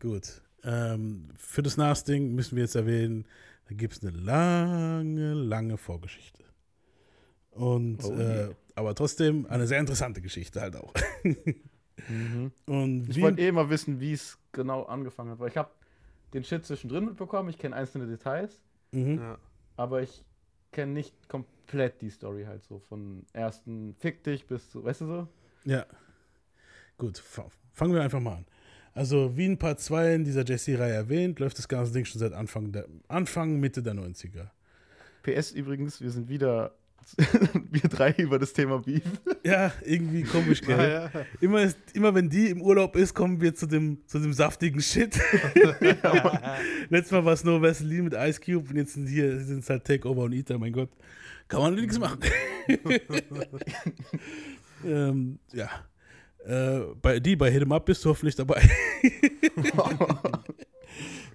Gut. Ähm, für das Nas-Ding müssen wir jetzt erwähnen, da gibt es eine lange, lange Vorgeschichte. Und Oh, äh, aber trotzdem eine sehr interessante Geschichte halt auch. Mhm. Und Ich wollte eh mal wissen, wie es genau angefangen hat, weil ich habe den Shit zwischendrin mitbekommen, ich kenne einzelne Details, mhm. Ja. aber ich kenne nicht komplett die Story halt so von ersten Fick dich bis zu, weißt du so? Ja. Gut, fa- fangen wir einfach mal an. Also, wie in Part 2 in dieser JC-Reihe erwähnt, läuft das ganze Ding schon seit Anfang, der, Anfang Mitte der 90er. PS übrigens, wir sind wieder wir drei über das Thema Beef. Ja, irgendwie komisch, gell? Ah, ja. Immer, ist, immer wenn die im Urlaub ist, kommen wir zu dem, zu dem saftigen Shit. Letztes Mal war es nur Vaseline mit Ice Cube und jetzt sind hier sind es halt Takeover und Eater, mein Gott. Kann man nichts machen. ähm, ja. Äh, bei die, bei Hit 'em Up bist du hoffentlich dabei.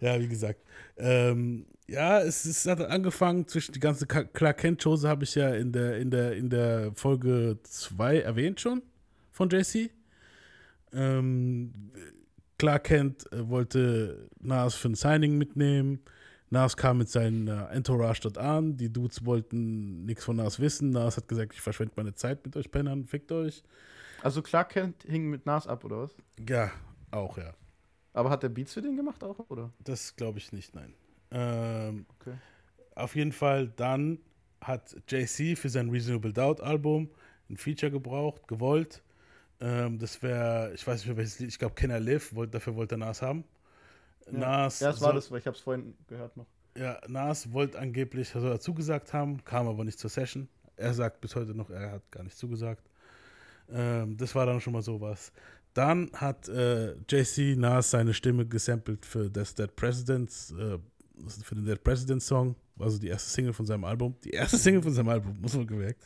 ja, wie gesagt. Ähm, ja, es, es hat angefangen zwischen die ganze Clark Kent Chose habe ich ja in der in der in der Folge 2 erwähnt schon von JC. Ähm, Clark Kent äh, wollte Nas für ein Signing mitnehmen. Nas kam mit seinem äh, Entourage dort an. Die Dudes wollten nichts von Nas wissen. Nas hat gesagt, ich verschwende meine Zeit mit euch Pennern, fickt euch. Also Clark Kent hing mit Nas ab, oder was? Ja, auch, ja. Aber hat der Beats für den gemacht auch, oder? Das glaube ich nicht, nein. Ähm, Okay. Auf jeden Fall, dann hat JC für sein Reasonable Doubt Album ein Feature gebraucht, gewollt. Ähm, das wäre, ich weiß nicht mehr welches Lied, ich glaube Can I Live, wollt, dafür wollte Nas haben. Nas, Ja, das war soll- das, weil ich hab's vorhin gehört noch. Ja, Nas wollte angeblich, soll er zugesagt haben, kam aber nicht zur Session. Er sagt bis heute noch, er hat gar nicht zugesagt. Ähm, das war dann schon mal sowas. Dann hat äh, JC Nas seine Stimme gesampelt für das Dead Presidents, äh, für den Dead Presidents Song, also die erste Single von seinem Album. Die erste Single von seinem Album, muss man gemerkt.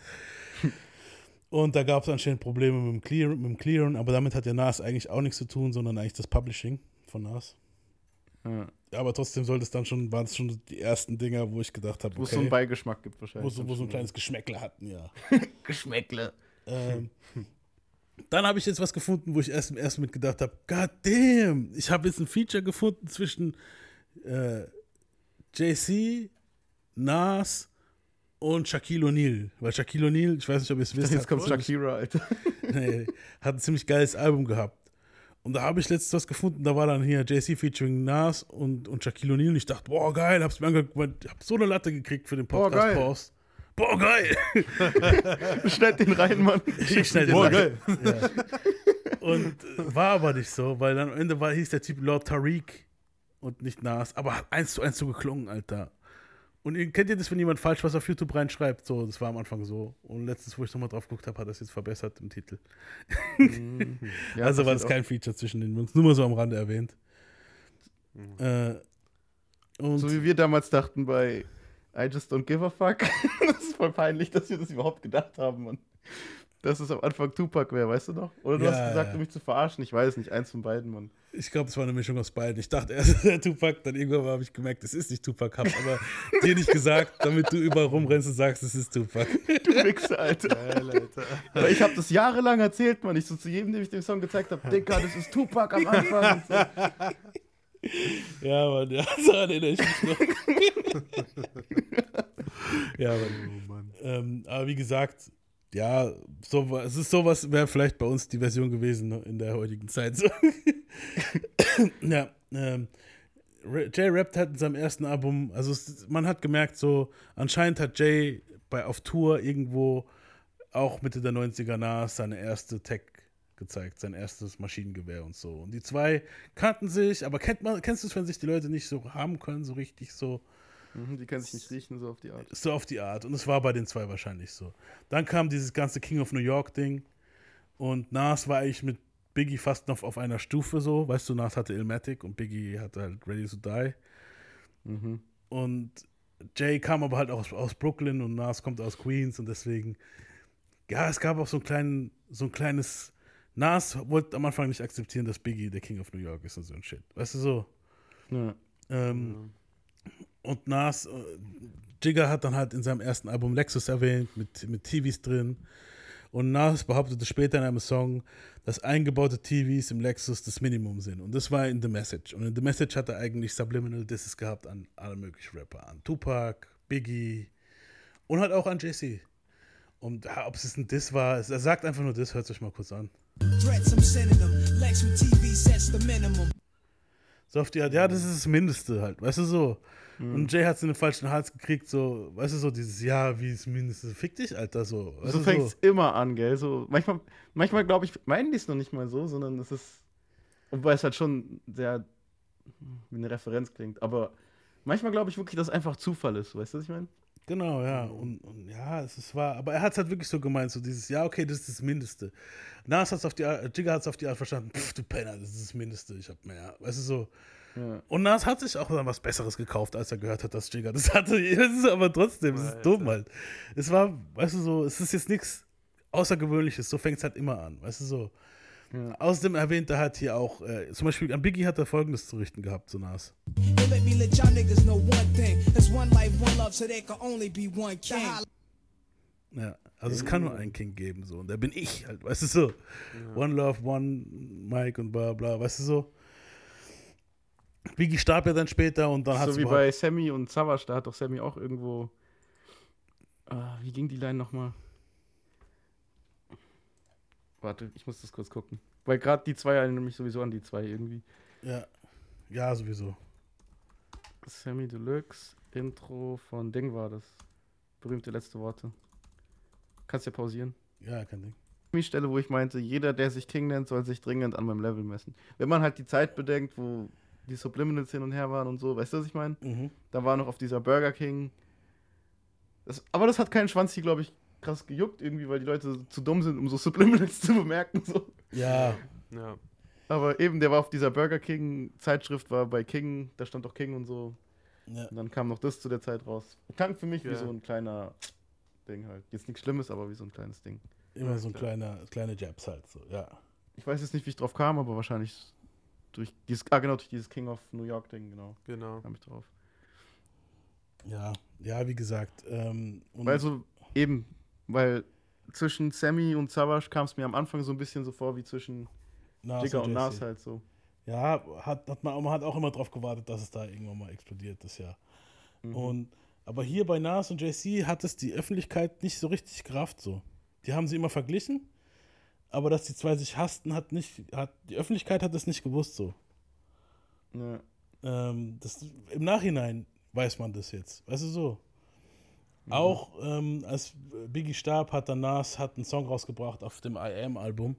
Und da gab es anscheinend Probleme mit dem, Clear, mit dem Clearen, aber damit hat der Nas eigentlich auch nichts zu tun, sondern eigentlich das Publishing von Nas. Ja. Aber trotzdem sollte es dann schon, waren es schon die ersten Dinger, wo ich gedacht habe, Wo es so einen okay, Beigeschmack gibt wahrscheinlich. wo so ein kleines Geschmäckle hatten, ja. Geschmäckle. ähm, dann habe ich jetzt was gefunden, wo ich erst, erst mit gedacht habe, God damn, ich habe jetzt ein Feature gefunden zwischen äh, JC, Nas und Shaquille O'Neal. Weil Shaquille O'Neal, ich weiß nicht, ob ihr es wisst, Jetzt kommt hat, Shakira, Alter. nee, hat ein ziemlich geiles Album gehabt. Und da habe ich letztens was gefunden, da war dann hier JC featuring Nas und, und Shaquille O'Neal. Und ich dachte, boah, geil, hab's mir angeguckt, hab so eine Latte gekriegt für den Boah, Podcast geil. Pause. Boah, geil! Schneid den rein, Mann. Ich schnell den Boah, rein. geil. Ja. Und äh, war aber nicht so, weil dann am Ende war, hieß der Typ Lord Tariq und nicht Nas, aber hat eins zu eins so geklungen, Alter. Und ihr, kennt ihr das, wenn jemand falsch was auf YouTube reinschreibt? So, das war am Anfang so. Und letztens, wo ich nochmal drauf geguckt habe, hat er es jetzt verbessert im Titel. Ja, also war das kein Feature zwischen den Jungs, nur mal so am Rande erwähnt. Äh, und auch. So wie wir damals dachten bei I just don't give a fuck. das ist voll peinlich, dass wir das überhaupt gedacht haben, Mann. Dass es am Anfang Tupac wäre, weißt du noch? Oder du Ja, hast gesagt, ja. um mich zu verarschen. Ich weiß nicht, eins von beiden, Mann. ich glaube, es war eine Mischung aus beiden. Ich dachte erst, der Tupac, dann irgendwann habe ich gemerkt, es ist nicht Tupac, hab aber dir nicht gesagt, damit du überall rumrennst und sagst, es ist Tupac. Du Wichser, Alter. Geil, Alter. Weil ich habe das jahrelang erzählt, Mann. Ich so zu jedem, dem ich den Song gezeigt habe, Dicker, das ist Tupac am Anfang. So. Ja, Mann, ja, daran erinnere ich mich noch. ja, Mann. Oh Mann. Ähm, aber wie gesagt, ja, so, es ist sowas, wäre vielleicht bei uns die Version gewesen ne, in der heutigen Zeit. So. ja, ähm, Jay rappt hat in seinem ersten Album, also es, man hat gemerkt, so, anscheinend hat Jay bei, auf Tour irgendwo auch Mitte der 90er Nas seine erste Tech gezeigt, sein erstes Maschinengewehr und so. Und die zwei kannten sich, aber kennt man, kennst du es, wenn sich die Leute nicht so haben können, so richtig so? Mhm, Die können sich nicht riechen, so auf die Art. So auf die Art. Und es war bei den zwei wahrscheinlich so. Dann kam dieses ganze King of New York-Ding. Und Nas war eigentlich mit Biggie fast noch auf einer Stufe so. Weißt du, Nas hatte Illmatic und Biggie hatte halt Ready to Die. Mhm. Und Jay kam aber halt aus, aus Brooklyn und Nas kommt aus Queens und deswegen, ja, es gab auch so, einen kleinen, so ein kleines. Nas wollte am Anfang nicht akzeptieren, dass Biggie der King of New York ist und so ein Shit. Weißt du so? Ja. Ähm, Und Nas, äh, Jigger hat dann halt in seinem ersten Album Lexus erwähnt, mit, mit TVs drin. Und Nas behauptete später in einem Song, dass eingebaute TVs im Lexus das Minimum sind. Und das war in The Message. Und in The Message hat er eigentlich Subliminal Disses gehabt an alle möglichen Rapper. An Tupac, Biggie und halt auch an JC. Und ja, ob es ein Diss war, er sagt einfach nur Diss, hört euch mal kurz an. So auf die Art, ja, das ist das Mindeste halt, weißt du so. Mhm. Und Jay hat es in den falschen Hals gekriegt, so, weißt du, so dieses Ja, wie das Mindeste, fick dich, Alter, so. Weißt so fängt es so. immer an, gell, so, manchmal, manchmal glaube ich, meinen die es noch nicht mal so, sondern es ist, wobei es halt schon sehr wie eine Referenz klingt, aber manchmal glaube ich wirklich, dass es einfach Zufall ist, weißt du, was ich meine? Genau, ja. Und, und, ja, es ist wahr. Aber er hat es halt wirklich so gemeint, so dieses, ja, okay, das ist das Mindeste. Nas hat es auf die Art, Jigga hat es auf die Art verstanden, pff, du Penner, das ist das Mindeste, ich hab mehr. Weißt du, so. Ja. Und Nas hat sich auch dann was Besseres gekauft, als er gehört hat, dass Jigga das hatte. Das ist aber trotzdem, es ist dumm halt. Es war, weißt du, so, es ist jetzt nichts Außergewöhnliches, so fängt es halt immer an, weißt du, so. Ja. Außerdem erwähnt er halt hier auch, äh, zum Beispiel an Biggie hat er folgendes zu richten gehabt, so Nas. Ja, also es kann nur einen King geben, so. Und da bin ich halt, weißt du so. Ja. One Love, One Mike und bla bla, weißt du so. Biggie starb ja dann später und dann hat So wie bei Sammy und Savage, da hat doch Sammy auch irgendwo. Ah, wie ging die Line nochmal? Warte, ich muss das kurz gucken. Weil gerade die zwei erinnern mich sowieso an die zwei irgendwie. Ja. Ja, sowieso. Sammy Deluxe, Intro von Ding war das. Berühmte letzte Worte. Kannst ja pausieren. Ja, kein Ding. Die Stelle, wo ich meinte, jeder, der sich King nennt, soll sich dringend an meinem Level messen. Wenn man halt die Zeit bedenkt, wo die Subliminals hin und her waren und so, weißt du, was ich meine? Mhm. Da war noch auf dieser Burger King. Das, aber das hat keinen Schwanz hier, glaube ich, krass gejuckt irgendwie, weil die Leute zu dumm sind, um so Subliminals zu bemerken. So. Ja. ja. Aber eben, der war auf dieser Burger King Zeitschrift, war bei King, da stand doch King und so. Ja. Und dann kam noch das zu der Zeit raus. Klang für mich ja. wie so ein kleiner Ding halt. Jetzt nichts Schlimmes, aber wie so ein kleines Ding. Immer so ein kleiner, kleine Jabs halt, so, ja. Ich weiß jetzt nicht, wie ich drauf kam, aber wahrscheinlich durch dieses, ah genau, durch dieses King of New York Ding, genau. Genau. Kam ich drauf. Ja, ja, wie gesagt. Ähm, weil so, eben, weil zwischen Sammy und Savage kam es mir am Anfang so ein bisschen so vor wie zwischen Nas Jigga und, und Nas halt so. Ja, hat, hat man, man hat auch immer drauf gewartet, dass es da irgendwann mal explodiert, das Jahr. Mhm. Und, aber hier bei Nas und JC hat es die Öffentlichkeit nicht so richtig gerafft so. Die haben sie immer verglichen, aber dass die zwei sich hassten, hat nicht, hat, die Öffentlichkeit hat es nicht gewusst so. Ja. Ähm, das, Im Nachhinein weiß man das jetzt. Weißt du so? Auch ähm, als Biggie starb, hat dann Nas hat einen Song rausgebracht auf dem I Am-Album.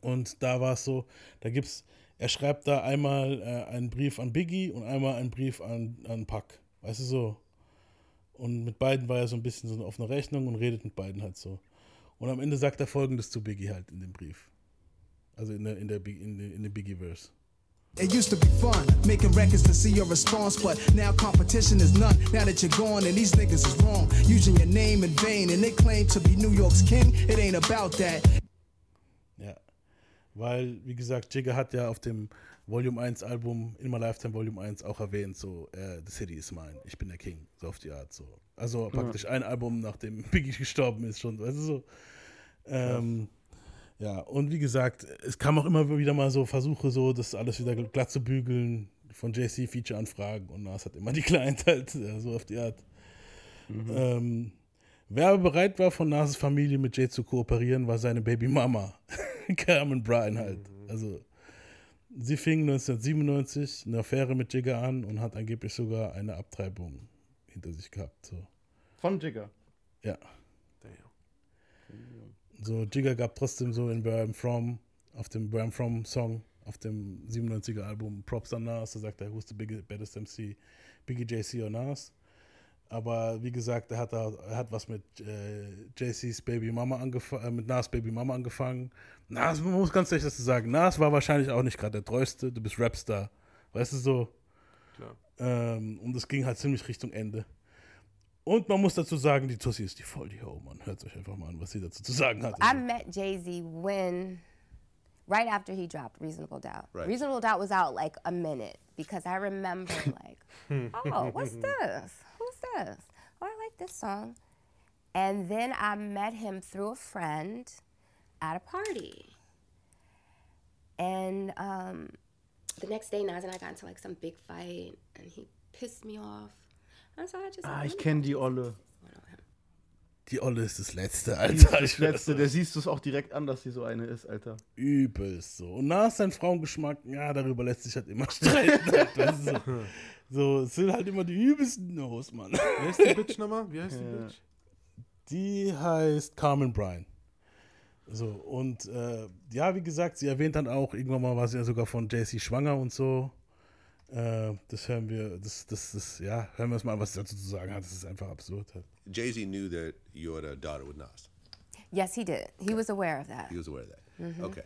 Und da war es so, da gibt's, er schreibt da einmal äh, einen Brief an Biggie und einmal einen Brief an, an Pack. Weißt du so? Und mit beiden war er so ein bisschen so auf einer Rechnung und redet mit beiden halt so. Und am Ende sagt er folgendes zu Biggie halt in dem Brief. Also in der, in der, in der, in der Biggie-Verse. It used to be fun, making records to see your response, but now competition is none. Now that you're gone and these niggas is wrong, using your name in vain and they claim to be New York's king, it ain't about that. Ja, weil, wie gesagt, Jigga hat ja auf dem Volume 1 Album, In My Lifetime Volume 1, auch erwähnt, so, äh, The City is mine, ich bin der King, so auf die Art, so. Also praktisch ja. ein Album, nachdem Biggie gestorben ist, schon, weißt du, so. Ähm, ja, und wie gesagt, es kam auch immer wieder mal so Versuche, so das alles wieder glatt zu bügeln, von JC Feature-Anfragen und Nas hat immer die Client halt, ja, so auf die Art. Mhm. Ähm, wer aber bereit war, von Nas Familie mit Jay zu kooperieren, war seine Babymama, Carmen Bryan halt. Mhm. Also, sie fing 1997 eine Affäre mit Jigger an und hat angeblich sogar eine Abtreibung hinter sich gehabt. So. Von Jigger? Ja. So, Jigga gab trotzdem so in Where I'm From, auf dem Where I'm From Song, auf dem 97er Album Props an Nas, da sagt er, who's the biggest, baddest MC, Biggie JC or Nas. Aber wie gesagt, er hat, er hat was mit äh, JC's Baby Mama angefangen, äh, mit Nas Baby Mama angefangen. Nas, man muss ganz ehrlich dazu sagen, Nas war wahrscheinlich auch nicht gerade der treueste, du bist Rapstar. Weißt du so? Klar. Ähm, und es ging halt ziemlich Richtung Ende. Und man muss dazu sagen, die Tussi ist die voll die Ho, man. Hört euch einfach mal an, was sie dazu zu sagen hat. I met Jay-Z when, right after he dropped Reasonable Doubt. Right. Reasonable Doubt was out like a minute because I remember like, oh, what's this? Who's this? Oh, I like this song. And then I met him through a friend at a party. And um, the next day, Nas and I got into like some big fight, and he pissed me off. Ah, ich kenne die Olle. Die Olle ist das Letzte, Die Alter. ist das Letzte, der siehst du es auch direkt an, dass sie so eine ist, Alter. Übelst so. Und Nas, sein Frauengeschmack, ja, darüber lässt sich halt immer streiten. Halt. So. so, es sind halt immer die übelsten Nos, Mann. Wer ist die Bitch nochmal? Wie heißt die Ja. Bitch? Die heißt Carmen Bryan. So, und äh, ja, wie gesagt, sie erwähnt dann auch, irgendwann mal war sie ja sogar von JC schwanger und so. Äh, das hören wir, das, das, das, ja, hören wir uns mal was dazu zu sagen hat. Das ist einfach absurd. Halt. Jay Z knew that you had uh, a daughter with Nas. Yes, he did. He was aware of that. He was aware of that. Mm-hmm. Okay.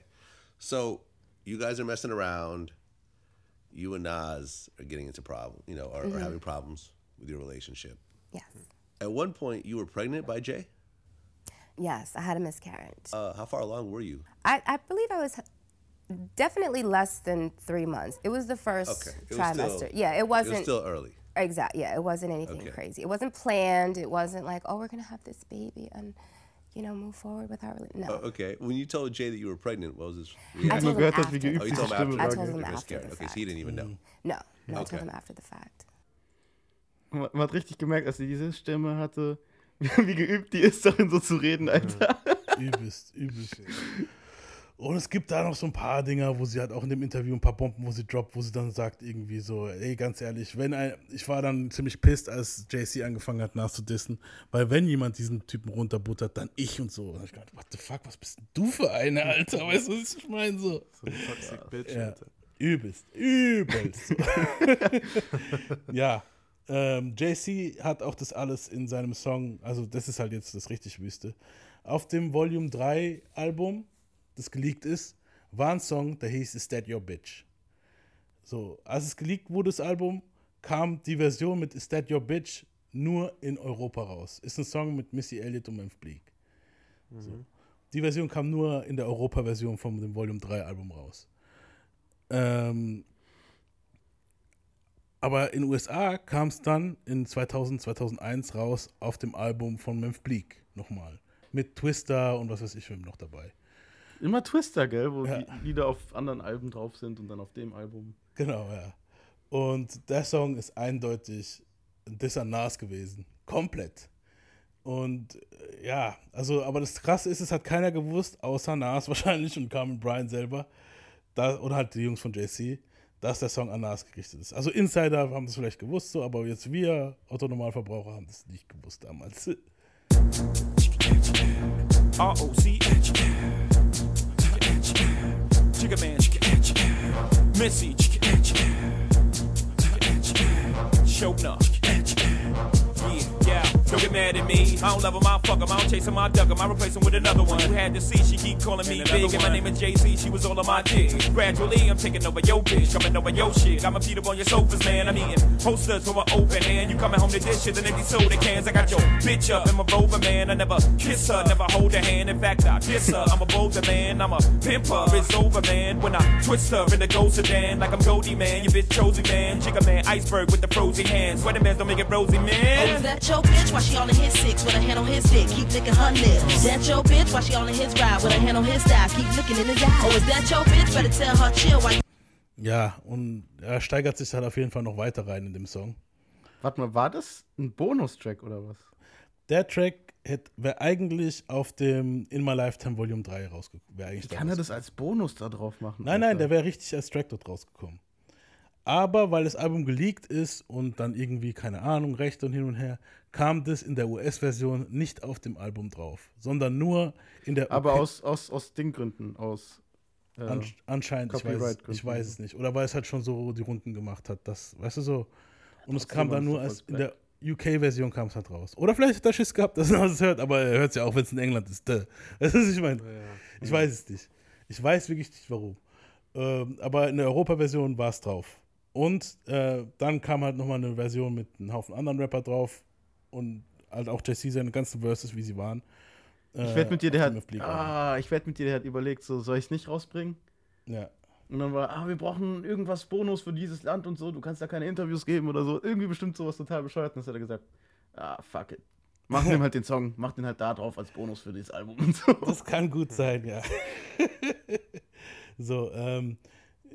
So you guys are messing around. You and Nas are getting into problem, you know, are, are mm-hmm. having problems with your relationship. Yes. At one point, you were pregnant by Jay. Yes, I had a miscarriage. Uh, how far along were you? I, I believe I was definitely less than three months. It was the first Okay. It was trimester. still- yeah, it It wasn't was still early. exact. Yeah, it wasn't anything Okay. crazy. It wasn't planned. It wasn't like, oh, we're gonna have this baby and you know move forward with our rela-" no. Uh, okay. When you told Jay that you were pregnant, what was his I told him after. Oh, you diese told him after. I told him after scared. the Okay, so he didn't even know. No, no, okay. I told him after the fact. Man man hat richtig gemerkt, dass sie diese Stimme hatte, wie geübt die ist, darin so zu reden, Alter. Übelst, übelst. Und es gibt da noch so ein paar Dinger, wo sie halt auch in dem Interview ein paar Bomben, wo sie droppt, wo sie dann sagt irgendwie so, ey, ganz ehrlich, wenn ein, ich war dann ziemlich pisst, als JC angefangen hat nachzudissen, weil wenn jemand diesen Typen runterbuttert, dann ich und so. Und ich gedacht, what the fuck, was bist denn du für eine, Alter? Weißt du, was ich meine? So. So eine Toxic Bitch, Ja. Alter. Übelst, übelst. ja, ähm, JC hat auch das alles in seinem Song, also das ist halt jetzt das richtig Wüste. Auf dem Volume 3 Album, das geleakt ist, war ein Song, der hieß Is That Your Bitch? So, als es geleakt wurde, das Album, kam die Version mit Is That Your Bitch nur in Europa raus. Ist ein Song mit Missy Elliott und Memphis Bleak. So. Die Version kam nur in der Europa-Version von dem Volume 3 Album raus. Ähm, aber in den USA kam es dann in 2000, 2001 raus auf dem Album von Memphis Bleak nochmal. Mit Twister und was weiß ich wem noch dabei. Immer Twister, gell, wo Ja. die Lieder auf anderen Alben drauf sind und dann auf dem Album. Genau, ja. Und der Song ist eindeutig ein Diss an Nas gewesen. Komplett. Und äh, ja, also, aber das Krasse ist, es hat keiner gewusst, außer Nas wahrscheinlich und Carmen Bryan selber, da, oder halt die Jungs von JC, dass der Song an Nas gerichtet ist. Also Insider haben das vielleicht gewusst, so, aber jetzt wir, Autonormalverbraucher, haben das nicht gewusst damals. R-O-C Missy Showna Yeah, yeah, don't get mad at me. I don't love him, I fuck him. I don't chase him, I duck him. I replace him with another one. You had to see, she keep calling me big. And my name is Jay Z, she was all on my dick. Gradually, I'm taking over your bitch, coming over your shit. I'ma beat up on your sofas, man. I'm eating posters from an open hand. You coming home to dishes and empty soda cans. I got your bitch up in my rover, man. I never kiss her, never hold her hand. In fact, I diss her. I'm a bolder man, I'm a pimper. It's over, man. When I twist her in the ghost sedan, like I'm Goldie, man. You bitch chosen, man. Jigga man, iceberg with the frozen hands. Sweater man, don't make it rosy, Oh, man. is that your bitch? Why she all in his six with a hand on his dick? Keep licking her lips. That your bitch? Why she all in his ride with a hand on his thigh? Keep looking in his eye. Oh, is that your bitch? Better tell her chill. Why Ja, und er steigert sich halt auf jeden Fall noch weiter rein in dem Song. Warte mal, war das ein Bonustrack oder was? Der Track wäre eigentlich auf dem In My Lifetime Volume 3 rausgekommen. Wie kann er das als Bonus da drauf machen? Nein, nein, Alter? der wäre richtig als Track dort rausgekommen. Aber weil das Album geleakt ist und dann irgendwie, keine Ahnung, Rechte und hin und her, kam das in der US-Version nicht auf dem Album drauf, sondern nur in der Aber aus, aus, aus Dinggründen, aus. Äh, An, anscheinend, ich weiß, ich weiß es nicht. Oder weil es halt schon so die Runden gemacht hat, das, weißt du so. Und es kam dann nur als in der UK-Version kam es halt raus. Oder vielleicht hat er Schiss gehabt, dass er es hört, aber er hört es ja auch, wenn es in England ist. Duh. Weißt du, was ich meine? Ich weiß es nicht. Ich weiß wirklich nicht, warum. Ähm, aber in der Europa-Version war es drauf. Und äh, dann kam halt nochmal eine Version mit einem Haufen anderen Rapper drauf und halt auch Jesse seine ganzen Verses, wie sie waren. Äh, ich wette mit dir, der hat. Ah, ich wette mit dir, der hat überlegt, so, soll ich es nicht rausbringen? Ja. Und dann war, ah, wir brauchen irgendwas Bonus für dieses Land und so, du kannst da keine Interviews geben oder so. Irgendwie bestimmt sowas total bescheuert. Und dann hat er gesagt, ah, fuck it. Machen ihm halt den Song, macht den halt da drauf als Bonus für dieses Album und so. Das kann gut sein, ja. so, ähm,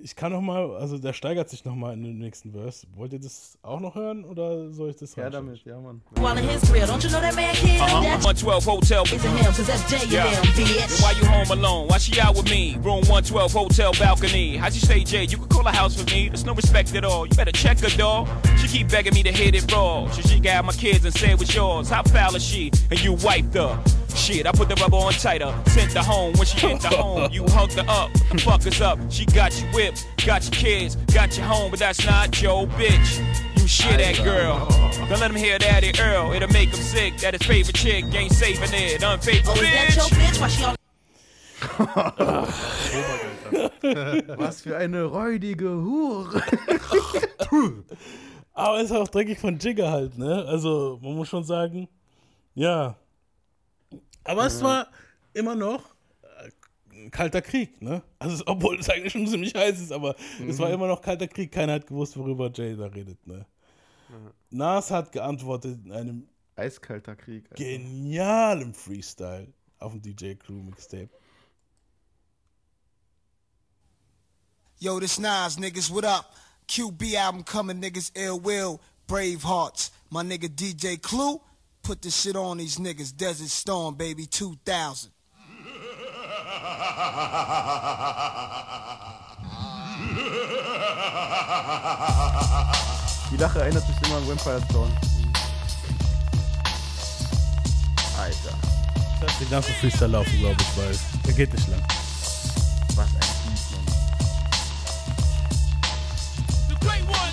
ich kann noch mal, also der steigert sich noch mal in den nächsten Verse. Wollt ihr das auch noch hören oder soll ich das Ja, damit, ja, Mann. While in his grill, don't you know that man can't Uh-huh. that 112 Hotel. is a him, cause that's J Yeah. them, bitch. why you home alone? Why she out with me? Room 112, hotel balcony. How's she stay, Jay? You can call a house for me. There's no respect at all. You better check her, dog. She keep begging me to hit it raw. She, she got my kids and say it was yours. How foul is she? And you wiped her. Shit, I put the rubber on tighter. Sent her home. When she hit the home, you hugged her up. Fuck us up. She got you whipped. Got your kids. Got you home. But that's not your bitch. You shit that girl. Don't let him hear Daddy Earl. It'll make him sick that his favorite chick ain't saving it. Unfaithful Oh, is that your bitch. Was für eine räudige Hure. Aber ist auch dreckig von Jigger halt, ne? Also, man muss schon sagen, ja. Aber es war immer noch äh, ein kalter Krieg, ne? Also, obwohl es eigentlich schon ziemlich heiß ist, aber es war immer noch kalter Krieg. Keiner hat gewusst, worüber Jay da redet, ne? Nas hat geantwortet in einem Eiskalter Krieg. Alter. genialen Freestyle auf dem DJ Crew Mixtape. Yo, this Nas, niggas, what up? QB album coming, niggas, ill will, brave hearts. My nigga DJ Clue, put this shit on these niggas. Desert Storm, baby, 2000. Die Lache erinnert mich immer an Vampire Stone. Alter, Lass den ganzen Freestyle laufen, glaube ich, weil der geht nicht lang. was ein Beat, Mann. The great one,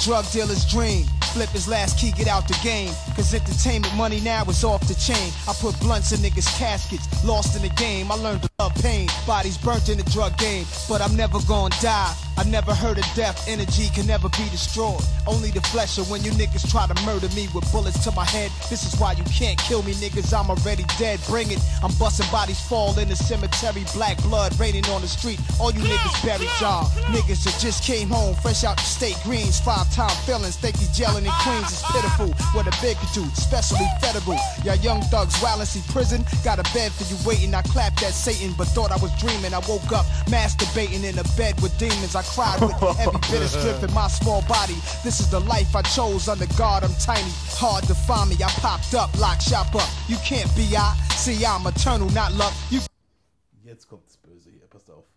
drug dealer's dream. Flip his last key, get out the game. Cause entertainment money now is off the chain. I put blunts in niggas' caskets, lost in the game. I learned to love pain. Bodies burnt in the drug game, but I'm never gonna die. I never heard of death, energy can never be destroyed. Only the flesh, when you niggas try to murder me with bullets to my head, this is why you can't kill me, niggas. I'm already dead. Bring it. I'm busting bodies fall in the cemetery, black blood raining on the street. All you niggas buried y'all. Niggas that just came home, fresh out the state greens, five time felons. Think these yelling in Queens is pitiful. What a big could do, especially federal. Y'all young thugs, while in see prison, got a bed for you waiting. I clapped at Satan, but thought I was dreaming. I woke up masturbating in a bed with demons. I cried with every bit of strength in my small body. This is the life I chose under God. I'm tiny, hard to find me. I popped up, lock shop up. You can't be I. See, I'm eternal, not luck. You Jetzt kommt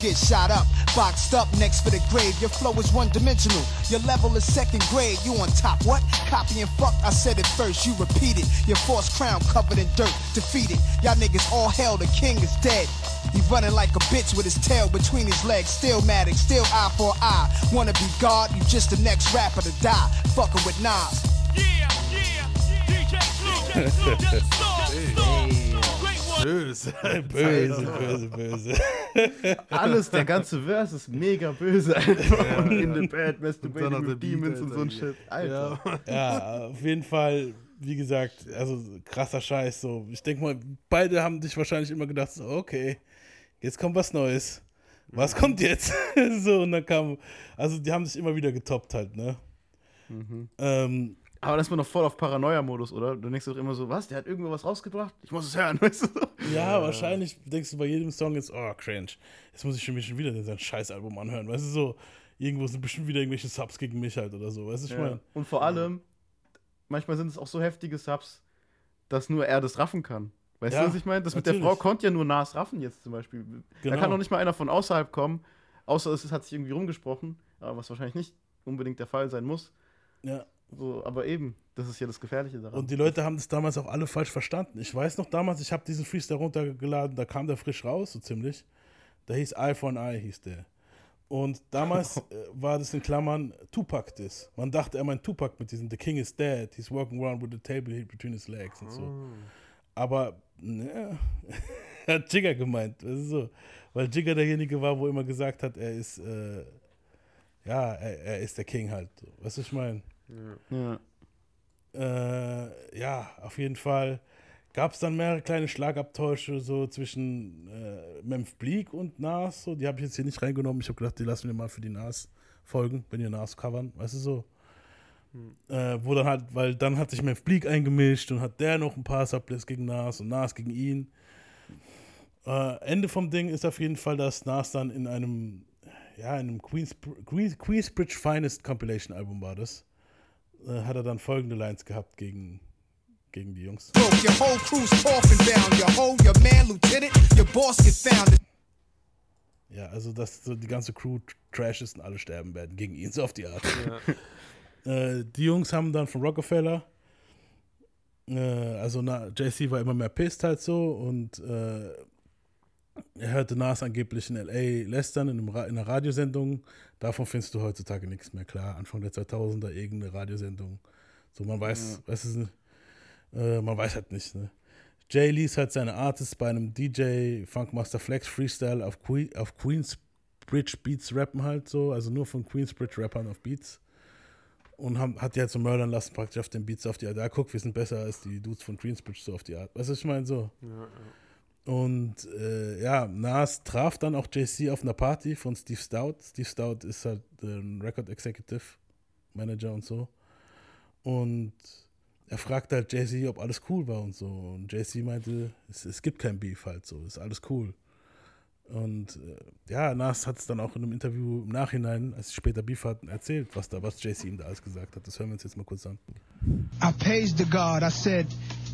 Get shot up, boxed up next for the grave. Your flow is one dimensional. Your level is second grade. You on top. What? Copy and fuck. I said it first. You repeat it. Your false crown covered in dirt. Defeated. Y'all niggas all hell. The king is dead. He running like a bitch with his tail between his legs. Still Maddox, still eye for eye. Wanna be God? You just the next rapper to die. Fucking with Nas. Yeah, yeah, yeah. DJ Clue, DJ Clue, Desert Storm, Storm, great one. Böse. Böse, böse, böse. Alles, der ganze Verse ist mega böse einfach. Und in the bad, masturbating with Beat, demons und so ein. Shit. Alter. Ja. Ja, auf jeden Fall, wie gesagt, also krasser Scheiß. So, ich denke mal, beide haben sich wahrscheinlich immer gedacht, so, okay, jetzt kommt was Neues. Was kommt jetzt? so, und dann kam, also die haben sich immer wieder getoppt halt, ne? Ähm, Aber dann ist man noch voll auf Paranoia-Modus, oder? Du denkst doch immer so, was? Der hat irgendwo was rausgebracht? Ich muss es hören, weißt du? ja, wahrscheinlich denkst du bei jedem Song jetzt, oh, cringe. Jetzt muss ich schon, mich schon wieder sein Scheißalbum anhören. Weißt du, so, irgendwo sind bestimmt wieder irgendwelche Subs gegen mich halt oder so. Weißt du, ich Ja. meine, Und vor allem, manchmal sind es auch so heftige Subs, dass nur er das raffen kann. Weißt Ja, du, was ich meine? Das mit der natürlich. Frau konnte ja nur Nas raffen jetzt zum Beispiel. Genau. Da kann doch nicht mal einer von außerhalb kommen, außer es hat sich irgendwie rumgesprochen, was wahrscheinlich nicht unbedingt der Fall sein muss. ja. So, aber eben, das ist ja das Gefährliche daran. Und die Leute haben das damals auch alle falsch verstanden. Ich weiß noch damals, ich habe diesen Freestyle runtergeladen, da kam der frisch raus, so ziemlich. Da hieß Eye for an Eye, hieß der. Und damals äh, war das in Klammern Tupac das. Man dachte, er meint Tupac mit diesem The King is dead, he's walking around with the table between his legs und so. Aber, ne, er hat Jigger gemeint, das ist so. Weil Jigger derjenige war, wo immer gesagt hat, er ist, äh, ja, er, er ist der King halt. Weißt du, was ich meine? Ja. Äh, ja, auf jeden Fall gab es dann mehrere kleine Schlagabtäusche so zwischen äh, Memph Bleak und Nas. So. Die habe ich jetzt hier nicht reingenommen. Ich habe gedacht, die lassen wir mal für die Nas folgen, wenn wir Nas covern. Weißt du so? Hm. Äh, wo dann halt, weil dann hat sich Memph Bleak eingemischt und hat der noch ein paar Subplays gegen Nas und Nas gegen ihn. Äh, Ende vom Ding ist auf jeden Fall, dass Nas dann in einem, ja, in einem Queens, Queens, Queensbridge Finest Compilation Album war das, äh, hat er dann folgende Lines gehabt gegen, gegen die Jungs. Ja, also dass so die ganze Crew trash ist und alle sterben werden gegen ihn, so auf die Art. Ja. äh, die Jungs haben dann von Rockefeller, äh, also JC war immer mehr pissed halt so und äh, er hörte Nas angeblich in L.A. lästern in, in, einer Radiosendung. Davon findest du heutzutage nichts mehr klar. Anfang der 2000er irgendeine Radiosendung. So, man weiß, ja. weiß es nicht. Äh, man weiß halt nicht. Ne? Jay ließ halt seine Artists bei einem DJ Funkmaster Flex Freestyle auf, que auf Queensbridge Beats rappen halt so. Also nur von Queensbridge Rappern auf Beats. Und haben, hat die halt so mördern lassen, praktisch auf den Beats auf die Art. Ja, guck, wir sind besser als die Dudes von Queensbridge so auf die Art. Weißt du, was ich meine? So. Ja, ja. Und äh, ja, Nas traf dann auch JC auf einer Party von Steve Stout. Steve Stout ist halt ein Record Executive Manager und so. Und er fragte halt JC, ob alles cool war und so. Und JC meinte, es, es gibt kein Beef halt so, ist alles cool. Und äh, ja, Nas hat es dann auch in einem Interview im Nachhinein, als sie später Beef hatten, erzählt, was da, was JC ihm da alles gesagt hat. Das hören wir uns jetzt mal kurz an. I praised the God. I said,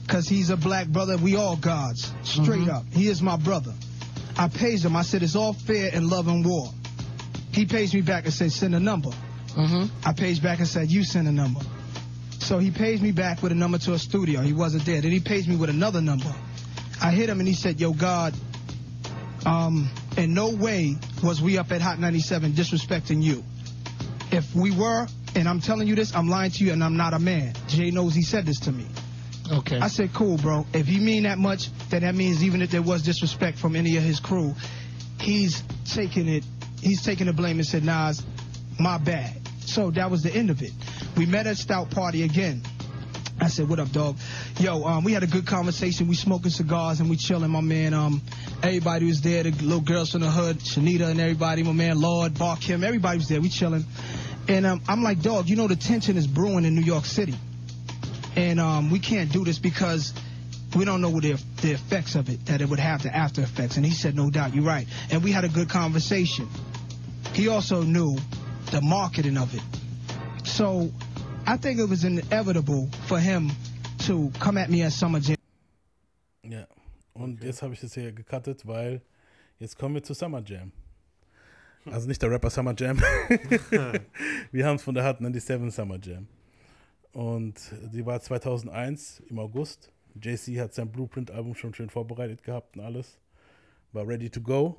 because he's a black brother, we all gods. Straight mm -hmm. up. He is my brother. I pays him. I said, it's all fair in love and war. He pays me back and said, send a number. Mm -hmm. I pays back and said, you send a number. So he pays me back with a number to a studio. He wasn't there. Then he pays me with another number. I hit him and he said, yo, God, um, in no way was we up at Hot 97 disrespecting you. If we were, and I'm telling you this, I'm lying to you and I'm not a man. Jay knows he said this to me. Okay. I said, cool, bro. If you mean that much, then that means even if there was disrespect from any of his crew, he's taking it, he's taking the blame and said, Nas, my bad. So that was the end of it. We met at Stout Party again. I said, "What up, dog? Yo, um, we had a good conversation. We smoking cigars and we chilling. My man, um, everybody was there. The little girls from the hood, Shanita and everybody. My man, Lord, Bar Kim, everybody was there. We chilling. And um, I'm like, dog, you know the tension is brewing in New York City, and um, we can't do this because we don't know what the, the effects of it that it would have, the after effects. And he said, no doubt, you're right. And we had a good conversation. He also knew the marketing of it. So I think it was inevitable for him to come at me at Summer Jam. Ja, und okay. jetzt habe ich das hier gecuttet, weil jetzt kommen wir zu Summer Jam. Also nicht der Rapper Summer Jam. wir haben es von der Hut 97 Summer Jam. Und die war 2001 im August. JC hat sein Blueprint-Album schon schön vorbereitet gehabt und alles. War ready to go.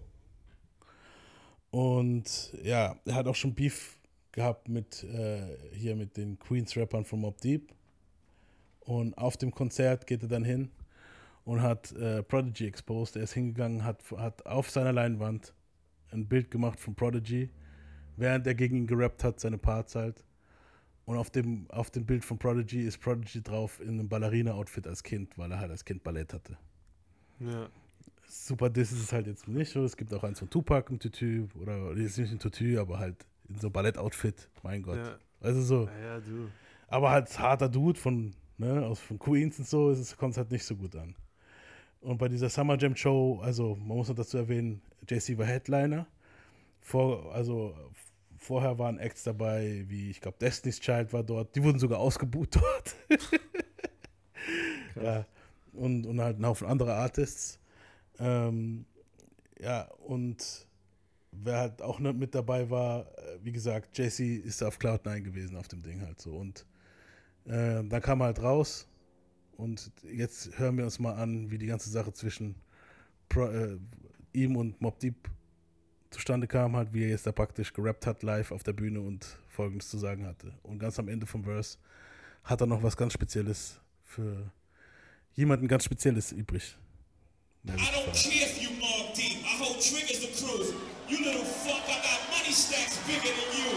Und ja, er hat auch schon Beef gehabt mit äh, hier mit den Queens-Rappern von Mob Deep. Und auf dem Konzert geht er dann hin und hat äh, Prodigy exposed. Er ist hingegangen, hat, hat auf seiner Leinwand ein Bild gemacht von Prodigy, während er gegen ihn gerappt hat, seine Parts halt. Und auf dem, auf dem Bild von Prodigy ist Prodigy drauf in einem Ballerina-Outfit als Kind, weil er halt als Kind Ballett hatte. Ja. Super Diss ist es halt jetzt nicht so. Es gibt auch eins von Tupac, ein Tütü, oder ist nicht ein Tütü, aber halt in so Ballett-Outfit, mein Gott. Ja. Also so. Ja, ja, du. Aber halt harter Dude von, ne, aus von Queens und so, kommt es halt nicht so gut an. Und bei dieser Summer Jam Show, also man muss noch dazu erwähnen, JC war Headliner. Vor, also vorher waren Acts dabei, wie ich glaube Destiny's Child war dort. Die wurden sogar ausgebucht dort. ja. Und, und halt ein Haufen andere Artists. Ähm, ja, und wer halt auch nicht mit dabei war, äh, wie gesagt, Jesse ist auf Cloud9 gewesen auf dem Ding halt so. Und äh, dann kam er halt raus und jetzt hören wir uns mal an, wie die ganze Sache zwischen Pro, äh, ihm und Mob Deep zustande kam, halt, wie er jetzt da praktisch gerappt hat live auf der Bühne und folgendes zu sagen hatte. Und ganz am Ende vom Verse hat er noch was ganz Spezielles für jemanden ganz Spezielles übrig. I don't care if you Mob Deep. I hold triggers to cruise. You little fuck, I got money stacks bigger than you.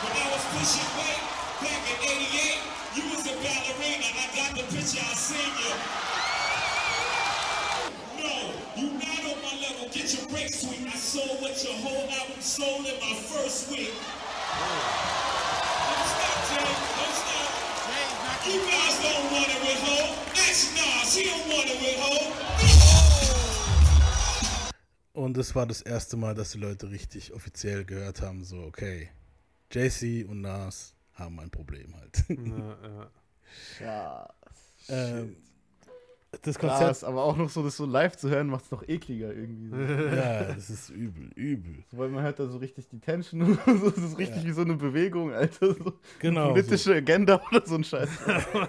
When I was pushing weight back in 88, you was a ballerina. I got the picture, I seen you. No, you not on my level. Break sweet. I sold what your whole album sold in my first week. Don't stop, Jay. Don't stop. You guys don't want it with Ho. That's Nas. He don't want it with Ho. Und es war das erste Mal, dass die Leute richtig offiziell gehört haben, so, okay, JC und Nas haben ein Problem halt. Ja, Ja. ähm, das Krass, Konzert, aber auch noch so, das so live zu hören, macht es noch ekliger irgendwie. So. ja, das ist übel, übel. Weil man hört da so richtig die Tension und so. Das ist richtig Ja. wie so eine Bewegung, Alter. So Genau. politische Agenda oder so ein Scheiß.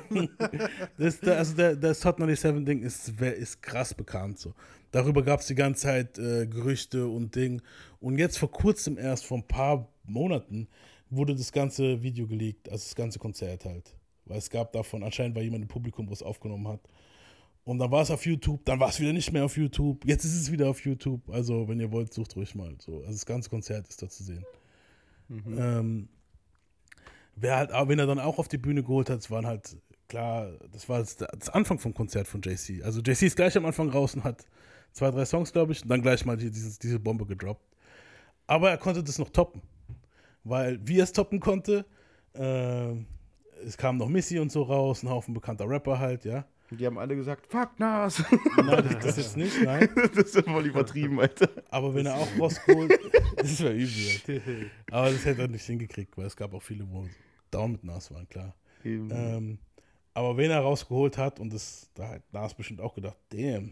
Das, der, also der, das Hot 97 Ding ist, wer- ist krass bekannt so. Darüber gab es die ganze Zeit äh, Gerüchte und Ding. Und jetzt vor kurzem erst, vor ein paar Monaten, wurde das ganze Video geleakt, also das ganze Konzert halt. Weil es gab davon, anscheinend war jemand im Publikum, wo es aufgenommen hat. Und dann war es auf YouTube, dann war es wieder nicht mehr auf YouTube. Jetzt ist es wieder auf YouTube. Also, wenn ihr wollt, sucht ruhig mal. So. Also, das ganze Konzert ist da zu sehen. Ähm, wer halt, auch- wen er dann auch auf die Bühne geholt hat, es waren halt, klar, das war das, das Anfang vom Konzert von JC. Also JC ist gleich am Anfang raus und hat zwei, drei Songs, glaube ich, und dann gleich mal die, dieses, diese Bombe gedroppt. Aber er konnte das noch toppen. Weil, wie er es toppen konnte, äh, es kam noch Missy und so raus, ein Haufen bekannter Rapper halt, ja. Die haben alle gesagt, fuck Nas. Nein, das, das jetzt nicht, nein. das ist ja voll übertrieben, Alter. Aber wenn er auch rausgeholt, das wäre übel. Halt. Aber das hätte er nicht hingekriegt, weil es gab auch viele, wo down mit Nas waren, klar. Ähm, aber wen er rausgeholt hat, und das, da hat Nas bestimmt auch gedacht, damn,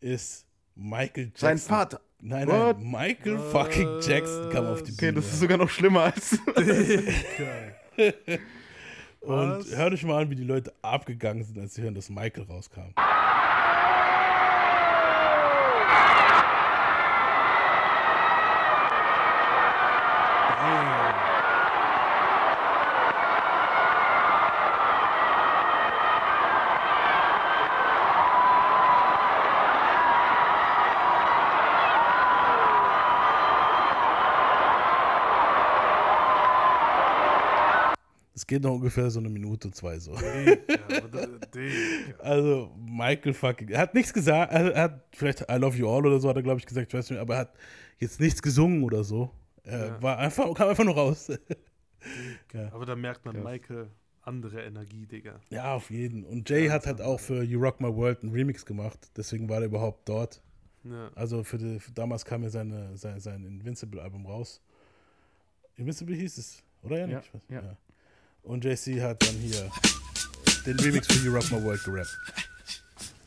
ist Michael Jackson. Sein Vater. Nein, What? nein, Michael fucking Jackson kam auf die Okay, Bühne. das ist sogar noch schlimmer als. und hör dich mal an, wie die Leute abgegangen sind, als sie hören, dass Michael rauskam. Es geht noch ungefähr so eine Minute, zwei so. Ja. Also Michael fucking, er hat nichts gesagt, er er hat vielleicht I love you all oder so hat er glaube ich gesagt, ich weiß nicht, aber er hat jetzt nichts gesungen oder so. Er Ja. war einfach, kam einfach nur raus. Aber da merkt man Michael andere Energie, Digga. ja, auf jeden. Und Jay hat halt auch für You Rock My World einen Remix gemacht, deswegen war er überhaupt dort. Ja. Also für, die, für damals kam ja seine, sein, sein Invincible-Album raus. Invincible hieß es, oder ja? Ja, ja. Und JC hat dann hier den Remix für You Rock My World gerappt.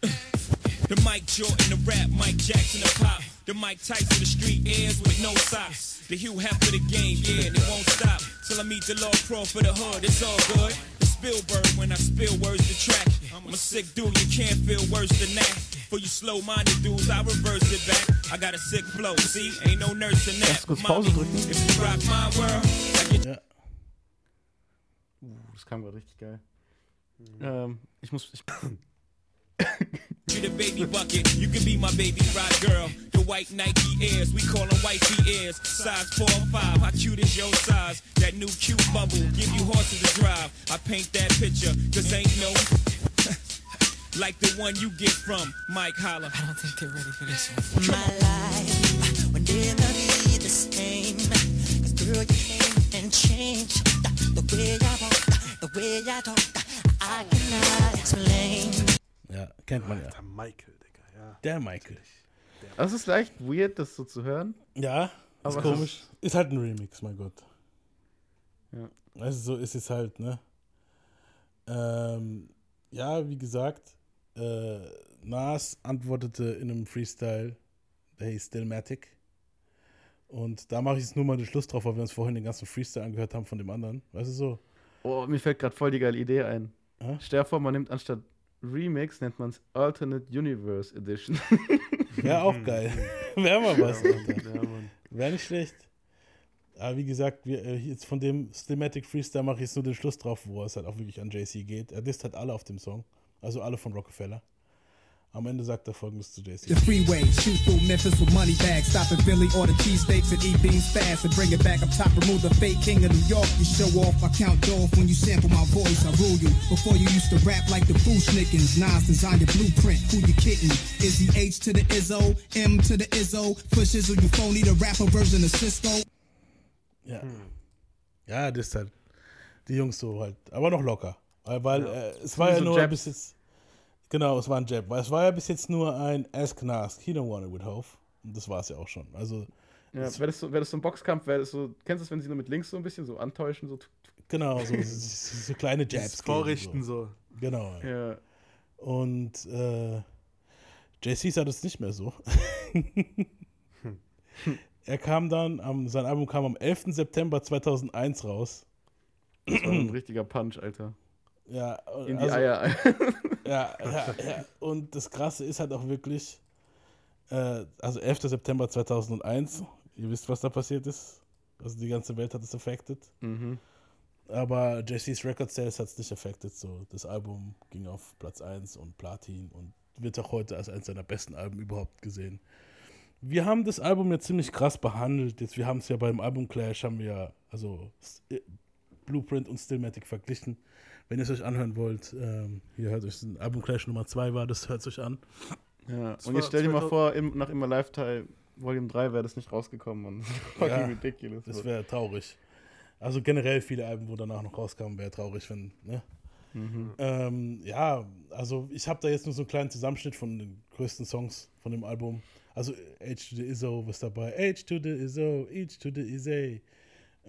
The Mike Jordan, the rap, Mike Jackson, the pop. The Mike Tyson, the street airs with no socks. The Hugh Hefner, the game, yeah, and it won't stop. Till I meet the Lord Crawford, the hood, it's all good. The Spielberg, when I spill words to track. I'm a sick dude, you can't feel worse than that. For you slow-minded dudes, I reverse it back. I got a sick flow, see, ain't no nurse in that. Lass kurz If you rock my world, I get Ja. Uh, das kam gerade richtig geil. Ähm, ich muss. Ich, you the baby bucket. You can be my baby ride girl. The white Nike Airs, we call them wifey ears. Size 4 or 5, how cute is your size? That new cute bubble, give you horses to drive. I paint that picture, cause ain't no like the one you get from Mike Holler. I don't think they're ready for this one. My life will never be the same. Cause girl, you came and changed the, the way I walk, the way I talk. I cannot explain. Ja, kennt man ja. Der Michael, Digga, ja. Der Michael. das ist leicht weird, das so zu hören. Ja, ist Aber komisch. Ist halt ein Remix, mein Gott. Ja. Also so ist es halt, ne? Ähm, ja, wie gesagt, äh, Nas antwortete in einem Freestyle, der hieß Stillmatic. Und da mache ich jetzt nur mal den Schluss drauf, weil wir uns vorhin den ganzen Freestyle angehört haben von dem anderen. Weißt du so? Oh, mir fällt gerade voll die geile Idee ein. Hä? Stell dir vor, man nimmt anstatt Remix, nennt man es Alternate Universe Edition. Wäre auch geil. Wäre mal was. Ja. Wäre nicht schlecht. Aber wie gesagt, wir, äh, jetzt von dem Stillmatic Freestyle mache ich jetzt nur den Schluss drauf, wo es halt auch wirklich an JC geht. Er disst halt alle auf dem Song. Also alle von Rockefeller. Am Ende sagt er folgendes zu The JC. freeway, shoot through Memphis with money bags. Stop in Philly, order cheesesteaks and eat beans fast and bring it back up top. Remove the fake king of New York. You show off, I count off when you sample my voice. I rule you. Before you used to rap like the Nickens. Nas design your blueprint. Who you kidding? Is he H to the Izzo, M to the Izzo? Push Izzo, you phony, the rapper version of Cisco. Ja. Ja, das ist halt die Jungs so halt. Aber noch locker. Weil, weil äh, es war ja so nur Jabs. bis jetzt. Genau, es war ein Jab. Weil es war ja bis jetzt nur ein Ask and Ask. He don't want it with Hope. Und das war es ja auch schon. Also, Ja, wäre das, so, wär das so ein Boxkampf, wäre das so, kennst du es, wenn sie nur mit links so ein bisschen so antäuschen, so, genau, so, so, so kleine Jabs. Vorrichten so. so. Genau. ja. Und äh, JC sah das nicht mehr so. er kam dann, am, sein Album kam am 11. September 2001 raus. Das war ein richtiger Punch, Alter. Ja, In die also- Eier. Ja, ja, ja. Und das Krasse ist halt auch wirklich, äh, also 11. September 2001, ihr wisst, was da passiert ist. Also die ganze Welt hat es affected. mhm. Aber JC's Record Sales hat es nicht affected. So, das Album ging auf Platz 1 und Platin und wird auch heute als eines seiner besten Alben überhaupt gesehen. Wir haben das Album ja ziemlich krass behandelt. Jetzt, wir haben es ja beim Album Clash, haben wir ja, also äh, Blueprint und Stillmatic verglichen. Wenn ihr es euch anhören wollt, ähm, hier hört euch das Album Clash Nummer 2 war, das hört euch an. Ja. Das Und jetzt stell dir mal 2000 vor, im, nach immer Lifetime Volume 3 wäre das nicht rausgekommen, Mann. Fucking Ja, ridiculous. Das wäre traurig. Also generell viele Alben, wo danach noch rauskamen, wäre traurig, wenn, ne? Mhm. Ähm, ja, also ich habe da jetzt nur so einen kleinen Zusammenschnitt von den größten Songs von dem Album. Also H to the Izzo was dabei. H to the Izzo, H to the Izzy.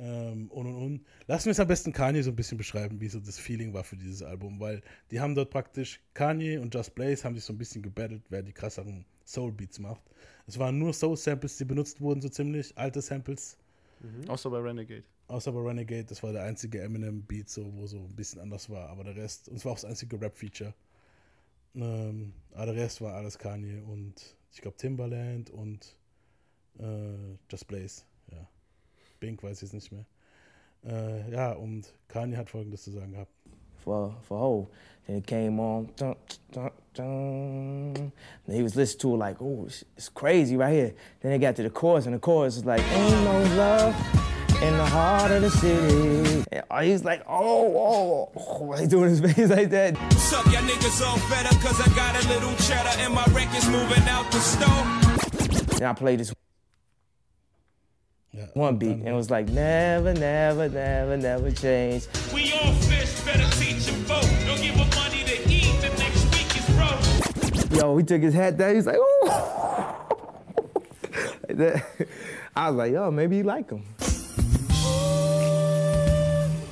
Ähm, und und und. Lassen wir es am besten Kanye so ein bisschen beschreiben, wie so das Feeling war für dieses Album, weil die haben dort praktisch, Kanye und Just Blaze haben sich so ein bisschen gebettelt, wer die krasseren Soul-Beats macht. Es waren nur Soul-Samples, die benutzt wurden, so ziemlich, alte Samples. Außer bei Renegade. Außer bei Renegade, das war der einzige Eminem-Beat, so, wo so ein bisschen anders war. Aber der Rest, und es war auch das einzige Rap-Feature. Ähm, aber der Rest war alles Kanye und ich glaube Timbaland und äh, Just Blaze. Ja. Bink weiß ich jetzt nicht mehr. Äh, ja, und Kanye hat folgendes zu sagen gehabt. for for Hov. And it came on, dun, dun, dun. and he was listening to it like, oh, it's, it's crazy right here. Then they got to the chorus, and the chorus is like, ain't no love in the heart of the city. And uh, he's like, oh, oh, oh, he doing his face like that. What's up, y'all niggas all better? Cause I got a little cheddar and my records moving out the store. And I played this Ja, one beat, and it was like, never, never, never, never change. We all fish, better teach them both. Don't give them money to eat, the next week is broke. Yo, he took his hat down. He's like, oh. I was like, yo, maybe he like him.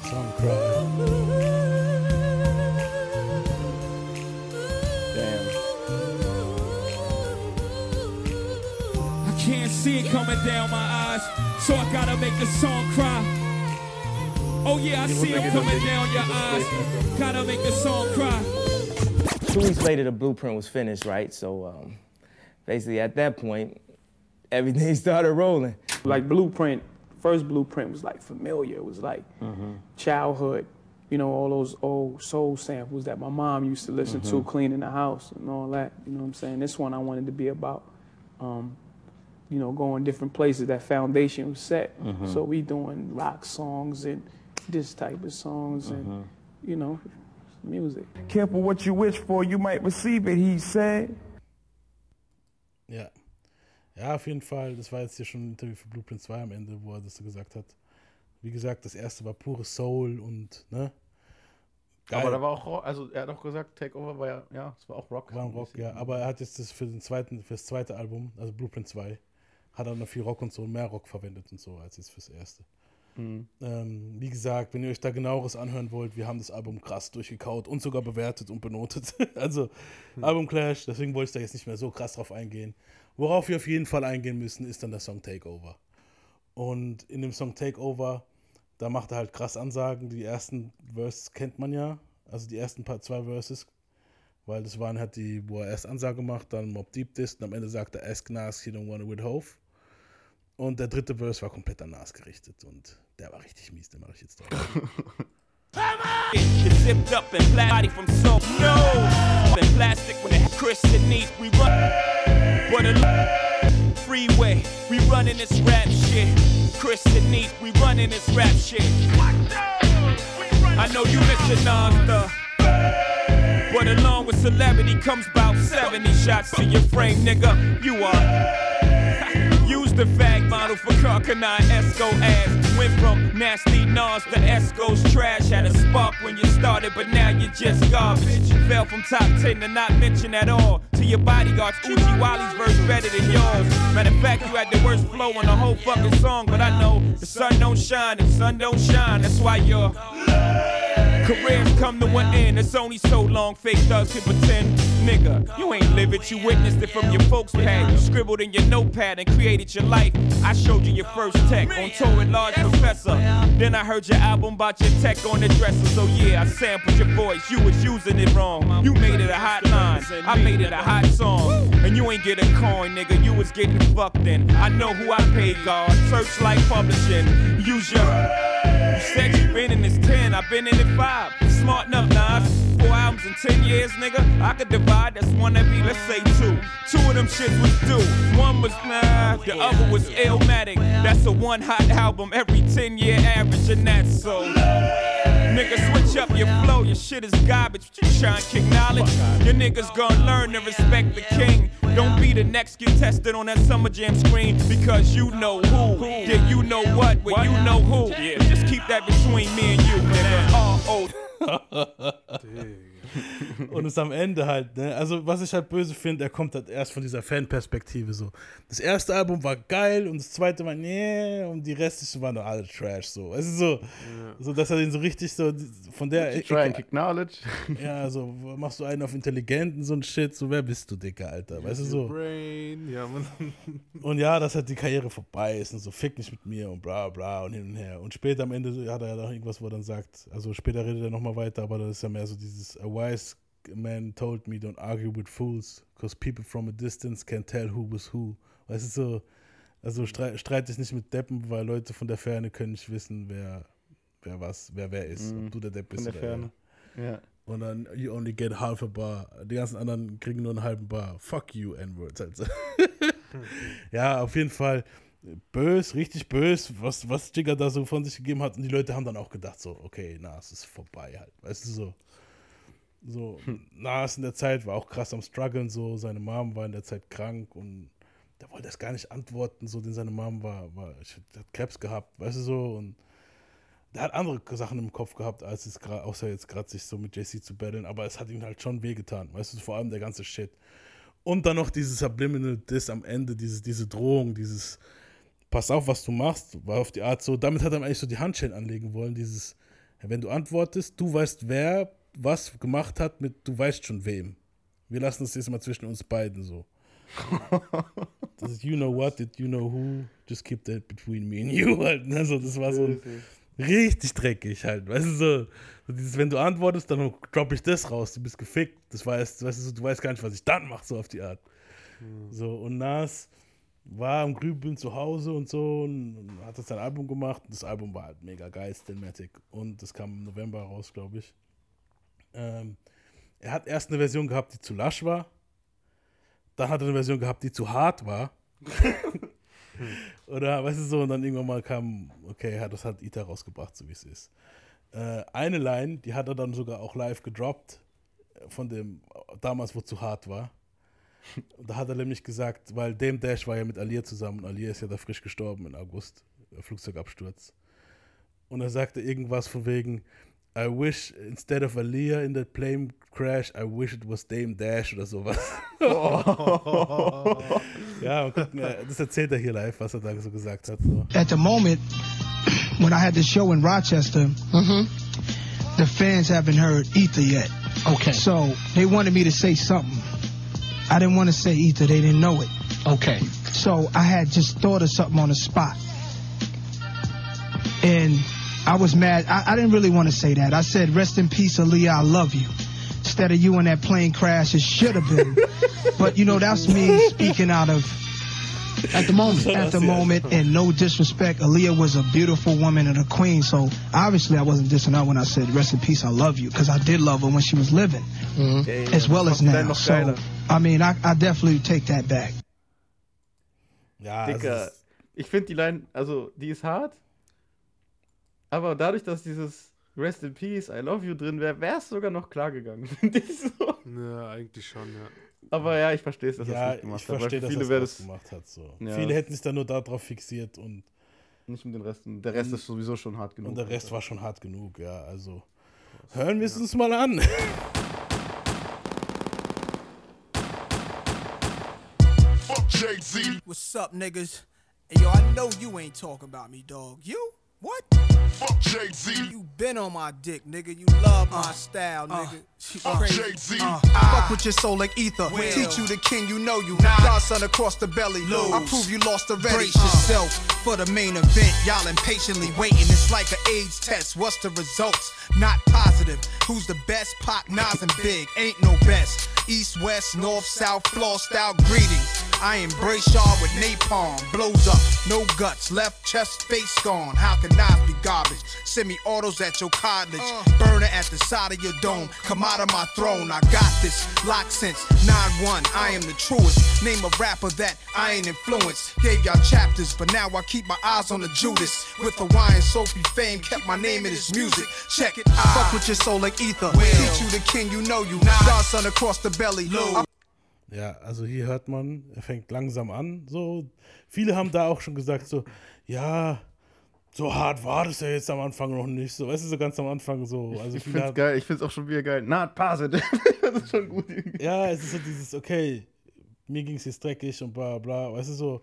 Song Cry. Damn. I can't see it coming down my eyes, so I gotta make the song cry. Oh yeah, I see it coming down your eyes. Gotta make the song cry. Two weeks later, the blueprint was finished, right? So um, basically, at that point, everything started rolling. Like Blueprint, first Blueprint was like familiar. It was like childhood, you know, all those old soul samples that my mom used to listen to cleaning the house and all that. You know what I'm saying? This one I wanted to be about, um, you know, going different places. That foundation was set. So we doing rock songs and this type of songs and, you know, music. Careful what you wish for, you might receive it, he said. Ja. Ja, auf jeden Fall. Das war jetzt hier schon ein Interview für Blueprint 2 am Ende, wo er das so gesagt hat. Wie gesagt, das erste war pure Soul und, ne? Geil. Aber da war auch, also er hat auch gesagt, Takeover war ja, ja, es war auch Rock. War ein Rock, ja. Aber er hat jetzt das für, den zweiten, für das zweite Album, also Blueprint 2, hat er noch viel Rock und so, mehr Rock verwendet und so, als jetzt fürs erste. Mhm. Ähm, wie gesagt, wenn ihr euch da genaueres anhören wollt, wir haben das Album krass durchgekaut und sogar bewertet und benotet. also Album Clash, deswegen wollte ich da jetzt nicht mehr so krass drauf eingehen. Worauf wir auf jeden Fall eingehen müssen, ist dann der Song Takeover. Und in dem Song Takeover, da macht er halt krass Ansagen. Die ersten Verses kennt man ja, also die ersten paar zwei Verses, weil das waren halt die, wo er erst Ansage macht, dann Mob Deep Dist und am Ende sagt er Ask Nas, he don't wanna with Hove. Und der dritte Verse war komplett an Nas gerichtet und der war richtig mies, den mache ich jetzt drauf. Freeway, we running this rap shit. Chris and Neat, we running this rap shit. I know you listen, Nasta. But along with celebrity comes about 70 shots to your frame, nigga. You are The fag model for Carcanine Esco ass. Went from nasty Nas to Esco's trash. Had a spark when you started, but now you're just garbage. Fell from top 10 to not mention at all. To your bodyguards, Uchi Wally's verse better than yours. Matter of fact, you had the worst flow on the whole fucking song, but I know the sun don't shine and sun don't shine. That's why you're. Careers come to an end, it's only so long fake thugs can pretend. Nigga, you ain't live it, you witnessed it from your folks' pad. You scribbled in your notepad and created your life. I showed you your first tech on tour with Large Professor. Then I heard your album about your tech on the dresser. So yeah, I sampled your voice, you was using it wrong. You made it a hot line, I made it a hot song. And you ain't get a coin, nigga, you was getting fucked in. I know who I paid, God. Searchlight Publishing. Use your. Said you been in this 10, I've been in it 5. Smart enough, Nas. Four albums in 10 years, nigga. I could divide, that's one every, let's say two. Two of them shits was due. One was nah, the other was Illmatic. That's a one hot album every 10 year average, and that's so. Nigga, switch up your flow, your shit is garbage. but You trying to kick knowledge? Your niggas gonna learn to respect the king. Don't be the next get tested on that Summer Jam screen because you know who. Yeah, you know what, well, you know who. Just keep that between me and you, nigga. Oh, oh. und es am Ende halt, ne? Also, was ich halt böse finde, er kommt halt erst von dieser Fanperspektive so. Das erste Album war geil und das zweite war nee und die restlichen waren doch alle Trash so. Es ist so, ja. so dass er den so richtig so von der Try and acknowledge. Ja, so machst du einen auf Intelligenten so ein Shit, so wer bist du, Dicker, Alter, weißt du so. Brain. Ja, man. Und ja, dass halt die Karriere vorbei ist und so fick nicht mit mir und bla bla und hin und her. Und später am Ende hat er ja noch irgendwas, wo er dann sagt, also später redet er nochmal weiter, aber das ist ja mehr so dieses A wise man told me don't argue with fools, because people from a distance can tell who was who. Weißt du so, also streit, streite ich nicht mit Deppen, weil Leute von der Ferne können nicht wissen, wer, wer was, wer wer ist. Mhm. Ob du der Depp bist Von der oder Ferne. er. Ja. Und dann, you only get half a bar. Die ganzen anderen kriegen nur einen halben Bar. Fuck you, N-Words. Also. ja, auf jeden Fall bös, richtig bös, was, was Jigger da so von sich gegeben hat. Und die Leute haben dann auch gedacht, so, okay, na, es ist vorbei halt. Weißt du, so. So, Nas in der Zeit war auch krass am struggeln, so, seine Mom war in der Zeit krank und der wollte das gar nicht antworten, so, denn seine Mom war, war hat Krebs gehabt, weißt du so, und der hat andere Sachen im Kopf gehabt, als es gerade, außer jetzt gerade sich so mit JC zu battlen, aber es hat ihm halt schon wehgetan, weißt du, vor allem der ganze Shit. Und dann noch dieses Subliminal Diss am Ende, diese, diese Drohung, dieses Pass auf, was du machst, war auf die Art so, damit hat er eigentlich so die Handschellen anlegen wollen, dieses, wenn du antwortest, du weißt, wer was gemacht hat mit, du weißt schon wem. Wir lassen das jetzt mal zwischen uns beiden so. Das ist, you know what, did you know who, just keep that between me and you halt. Also das war so richtig dreckig halt, weißt du, so, so dieses, wenn du antwortest, dann droppe ich das raus, du bist gefickt, das weißt, weißt du, so, du weißt gar nicht, was ich dann mache, so auf die Art. So, und Nas war am Grübeln zu Hause und so und hat das sein Album gemacht. Das Album war halt mega geil, Stillmatic. Und das kam im November raus, glaube ich. Ähm, er hat erst eine Version gehabt, die zu lasch war. Dann hat er eine Version gehabt, die zu hart war. Oder, weißt du so, und dann irgendwann mal kam, okay, hat das hat Ita rausgebracht, so wie es ist. Äh, eine Line, die hat er dann sogar auch live gedroppt, äh, von dem, damals, wo zu hart war. Und da hat er nämlich gesagt, weil Dame Dash war ja mit Alia zusammen und Alia ist ja da frisch gestorben im August, äh, Flugzeugabsturz. Und er sagte irgendwas von wegen, I wish instead of Alia in that plane crash, I wish it was Dame Dash oder sowas. ja, und gucken, das erzählt er hier live, was er da so gesagt hat. So. At the moment, when I had the show in Rochester, the fans haven't heard Ether yet. Okay. So they wanted me to say something. I didn't want to say Ether, they didn't know it. Okay. So I had just thought of something on the spot. And I was mad. I, I didn't really want to say that. I said, rest in peace, Aaliyah, I love you. Instead of you in that plane crash, it should have been. but, you know, that's me speaking out of At the moment. at the moment, and no disrespect, Aaliyah was a beautiful woman and a queen. So obviously, I wasn't dissing her when I said "Rest in peace, I love you," because I did love her when she was living, mm-hmm. as well as now. So I mean, I, I definitely take that back. Ja, Dicker, es ist- ich finde die Line, also die ist hart, aber dadurch, dass dieses Rest in Peace, I love you drin wäre, wäre es sogar noch klar gegangen, finde ich so. Ja, eigentlich schon, ja. Aber ja, ich verstehe es, dass er ja, es nicht gemacht ich hat. weil verstehe, dass viele es das gemacht hat. So. Ja. Viele hätten sich da nur darauf fixiert und, Nicht um den Rest. Der Rest ist sowieso schon hart genug. und der Rest war schon hart genug, ja. Also hören wir es uns mal an. Fuck Jay-Z. What's up, niggas? Hey, yo, I know you ain't talking about me, dog. You? What? Fuck Jay-Z. You been on my dick, nigga. You love my style, nigga. You Fuck crazy. Jay-Z. Uh, Fuck with your soul like ether. Will. Teach you the king, you know you. Godson across the belly. Lose. I prove you lost already. Brace Uh. yourself for the main event. Y'all impatiently waiting. It's like an AIDS test. What's the results? Not positive. Who's the best? Pac, Nas, and Big. Ain't no best. East, west, north, south, floor style greetings. I embrace y'all with napalm. Blows up, no guts, left chest, face gone. How can Nas be garbage? Send me autos at your cottage. Uh. Burner at the side of your dome. Come out of my throne. I got this. Locked since 9-1. I am the truest. Name a rapper that I ain't influenced. Gave y'all chapters, but now I keep my eyes on the Judas. With the wine, Sophie fame, kept my name in his music. Check it. Fuck with your soul like ether. Teach you the king, you know you. Godson across the belly. I Ja, also hier hört man, er fängt langsam an. So, viele haben da auch schon gesagt, so, ja, so hart war das ja jetzt am Anfang noch nicht. So, weißt du, so ganz am Anfang so. Also ich find's haben- geil, ich find's auch schon wieder geil. Not positive. das ist schon gut irgendwie. Ja, es ist so dieses, okay, mir ging es jetzt dreckig und bla bla, weißt du so.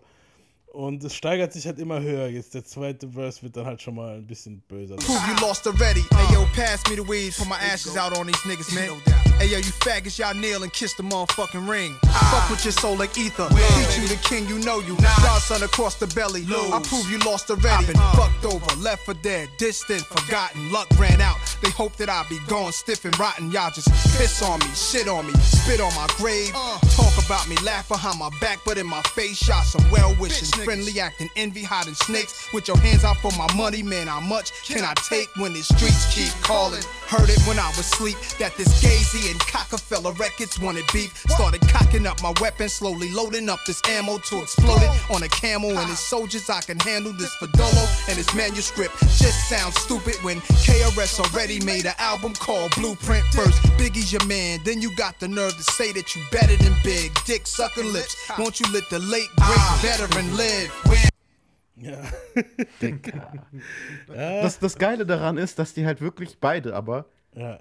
Und es steigert sich halt immer höher. Jetzt der zweite Verse wird dann halt schon mal ein bisschen böser. Prove you lost already. Hey yo, pass me the weed, put my ashes out on these niggas, man. Hey yo, you faggots, y'all kneel and kiss the motherfucking ring. Fuck with your soul like ether. Teach you the king, you know you. Godson across the belly. I prove you lost already. Been fucked over, left for dead, distant, forgotten. Luck ran out. They hope that I be gone stiff and rotten. Y'all just piss on me, shit on me, spit on my grave. Talk about me, laugh behind my back, but in my face, shot some well wishing, friendly acting, envy, hiding snakes. With your hands out for my money, man, how much can I take when the streets keep calling? Heard it when I was asleep that this Gazy and Cockefeller records wanted beef. Started cocking up my weapon, slowly loading up this ammo to explode it on a camel and his soldiers. I can handle this Fedolo and his manuscript. Just sounds stupid when KRS already made an album called Blueprint first. Biggie's your man, then you got the nerve to say that you better than Big. Dick sucking lips. Won't you let the late great ah. veteran live? Ja. Das, das Geile daran ist, dass die halt wirklich beide aber Ja.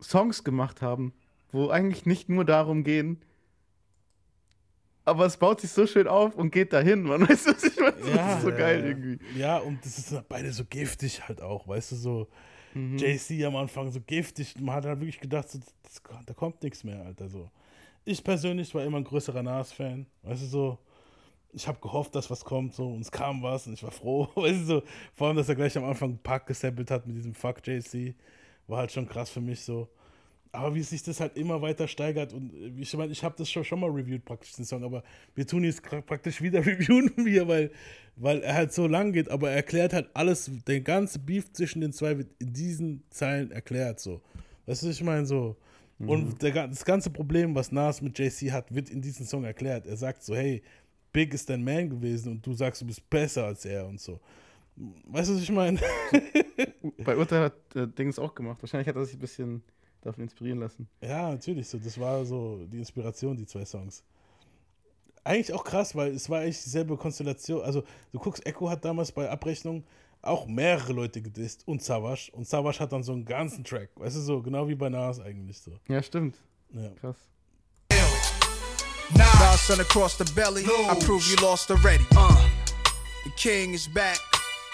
Songs gemacht haben, wo eigentlich nicht nur darum gehen, aber es baut sich so schön auf und geht dahin, man. Weißt du, was ich meine? das ist so geil irgendwie. Ja, und das ist beide so giftig halt auch, weißt du, so Mhm. JC am Anfang so giftig. Man hat halt wirklich gedacht, so, das, da kommt nichts mehr, Alter. So. Ich persönlich war immer ein größerer Nas-Fan, weißt du, so. Ich habe gehofft, dass was kommt, so, und es kam was und ich war froh, weißt du, so. Vor allem, dass er gleich am Anfang Park gesampelt hat mit diesem Fuck JC, war halt schon krass für mich so. Aber wie sich das halt immer weiter steigert und äh, ich meine, ich habe das schon, schon mal reviewed praktisch den Song, aber wir tun jetzt praktisch wieder reviewen wir, weil, weil er halt so lang geht, aber er erklärt halt alles, der ganze Beef zwischen den zwei wird in diesen Zeilen erklärt so. Weißt du, was ich meine so. Und der, ga- das ganze Problem, was Nas mit JC hat, wird in diesem Song erklärt. Er sagt so, hey, Big ist dein Man gewesen und du sagst, du bist besser als er und so. Weißt du, was ich meine? Bei Urteil hat äh, Dings auch gemacht. Wahrscheinlich hat er sich ein bisschen davon inspirieren lassen. Ja, natürlich so. Das war so die Inspiration, die zwei Songs. Eigentlich auch krass, weil es war eigentlich dieselbe Konstellation. Also, du guckst, Echo hat damals bei Abrechnung auch mehrere Leute gedisst und Savage. Und Savage hat dann so einen ganzen Track. Weißt du, so genau wie bei Nas eigentlich so. Ja, stimmt. Ja. Krass. Godson across the belly. I prove you lost already. Uh, the king is back.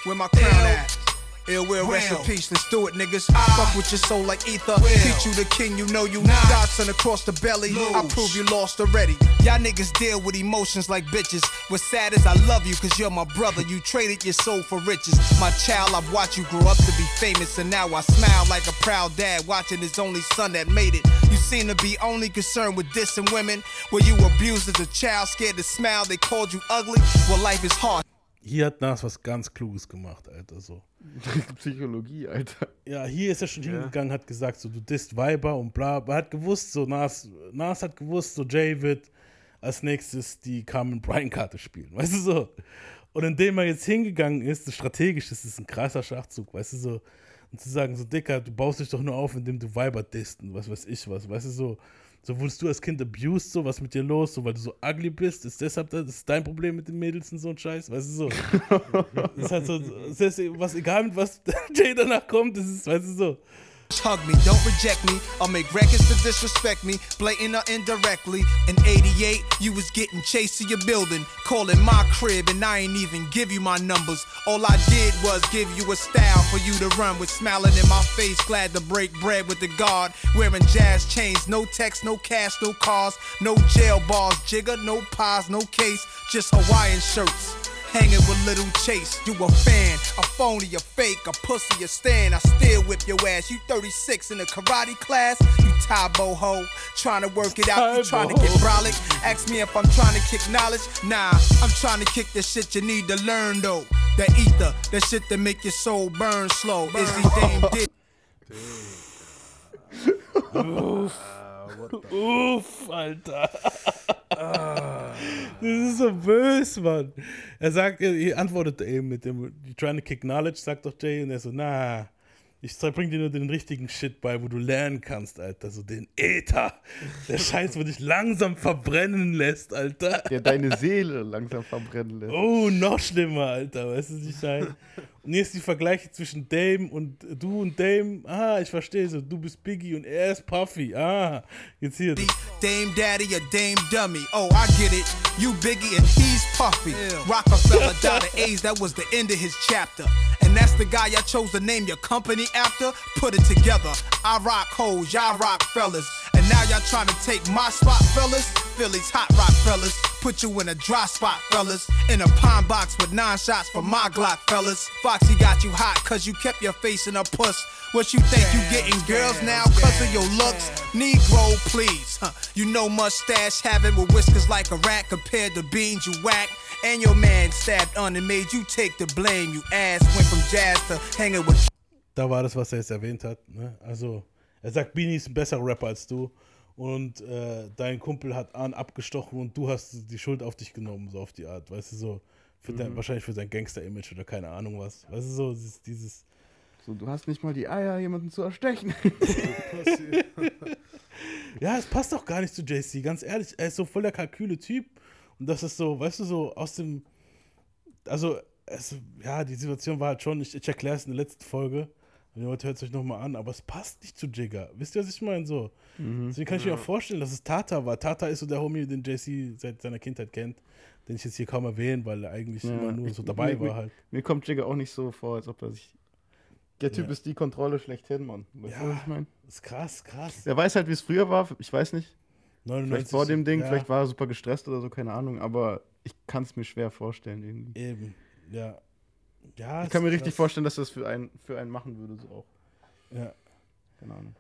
Where my crown at? Ill will rest in peace. Let's do it, niggas. Ah. Fuck with your soul like ether. Teach you the king, you know you. Godson across the belly. I prove you lost already. Y'all niggas deal with emotions like bitches. What's sad is I love you cause you're my brother. You traded your soul for riches. My child, I've watched you grow up to be famous. And now I smile like a proud dad watching his only son that made it. You seem to be only concerned with dissing women. Were you abused as a child, scared to smile? They called you ugly? Well, life is hard. Hier hat Nas was ganz Kluges gemacht, Alter. So. Psychologie, Alter. Ja, hier ist er schon hingegangen, hat gesagt, so, du disst Weiber und bla. Er hat gewusst, so, Nas, Nas hat gewusst, so, Jay wird als nächstes die Carmen Bryan-Karte spielen, weißt du so. Und indem er jetzt hingegangen ist, so strategisch ist es ein krasser Schachzug, weißt du so. Und zu sagen, so, Dicker, du baust dich doch nur auf, indem du Weiber disst und was weiß ich was, weißt du so. So wurdest du als Kind abused, so was mit dir los, so weil du so ugly bist, ist deshalb das ist dein Problem mit den Mädels und so ein Scheiß, weißt du so. das ist halt so, das ist, was egal mit was Jay danach kommt, das ist, weißt du so. Hug me, don't reject me, or make records to disrespect me, blatant or indirectly. In 88, you was getting chased to your building, calling my crib, and I ain't even give you my numbers. All I did was give you a style for you to run with, smiling in my face, glad to break bread with the guard. Wearing jazz chains, no text, no cash, no cars, no jail bars, jigger, no pies, no case, just Hawaiian shirts. Hanging with Little Chase, you a fan, a phony, a fake, a pussy, a stand. I still whip your ass. You 36 in a karate class, you Tybo ho. Trying to work it out, you trying to get brolic. Ask me if I'm trying to kick knowledge. Nah, I'm trying to kick the shit you need to learn though. The ether, the shit that make your soul burn slow. Is he Dame Dick? Uff. Uff, Alter. Das ist so böse, Mann. Er sagt, er antwortet eben mit dem, trying to kick knowledge, sagt doch Jay, und er so, na, ich bring dir nur den richtigen Shit bei, wo du lernen kannst, Alter. So den Äther. Der Scheiß, wo dich langsam verbrennen lässt, Alter. Der deine Seele langsam verbrennen lässt. Oh, noch schlimmer, Alter. Weißt du, ich meine? Und ist die Vergleiche zwischen Dame und du und Dame. Ah, ich verstehe so. Du bist Biggie und er ist Puffy. Ah, jetzt hier. Dame Daddy or Dame Dummy. Oh, I get it. You Biggie and he's Puffy. Rockefeller of AIDS. That was the end of his chapter. And that's the guy I chose to name your company after. Put it together. I rock hoes, y'all rock fellas. Now y'all trying to take my spot, fellas. Phillies, hot rock fellas. Put you in a dry spot, fellas. In a pine box with nine shots for my Glock, fellas. Foxy got you hot cause you kept your face in a puss. What you think you getting girls now cause of your looks? Negro, please. Huh. You know mustache having with whiskers like a rat compared to beans you whack. And your man stabbed on and made you take the blame. You ass went from jazz to hanging with Da war das, was er jetzt erwähnt hat. Ne? Also, er sagt, Beanie ist ein besserer Rapper als du. Und äh, dein Kumpel hat Ahn abgestochen und du hast die Schuld auf dich genommen, so auf die Art. Weißt du, so. Für dein, Mhm. wahrscheinlich für sein Gangster-Image oder keine Ahnung was. Weißt du, so dieses. dieses So, du hast nicht mal die Eier, jemanden zu erstechen. ja, es passt doch gar nicht zu JC, ganz ehrlich. Er ist so voll der kalküle Typ. Und das ist so, weißt du, so aus dem. Also, es, ja, die Situation war halt schon, ich, ich erkläre es in der letzten Folge. Und Leute, hört es euch nochmal an, aber es passt nicht zu Jigger. Wisst ihr, was ich meine? So. Mhm. Deswegen kann ich mir auch vorstellen, dass es Tata war. Tata ist so der Homie, den JC seit seiner Kindheit kennt, den ich jetzt hier kaum erwähne, weil er eigentlich Ja, immer nur ich- so dabei mir, war halt. Mir, mir kommt Jigger auch nicht so vor, als ob er sich. Der Typ Ja. ist die Kontrolle schlechthin, Mann. Weißt du, Ja, was ich meine? ist krass, krass. Er weiß halt, wie es früher war. Ich weiß nicht. 99, vielleicht vor dem Ding, ja. vielleicht war er super gestresst oder so, keine Ahnung. Aber ich kann es mir schwer vorstellen irgendwie. Eben, ja. Ja, ich kann mir richtig vorstellen, dass das für einen, für einen machen würde, so auch. Ja. Keine Ahnung.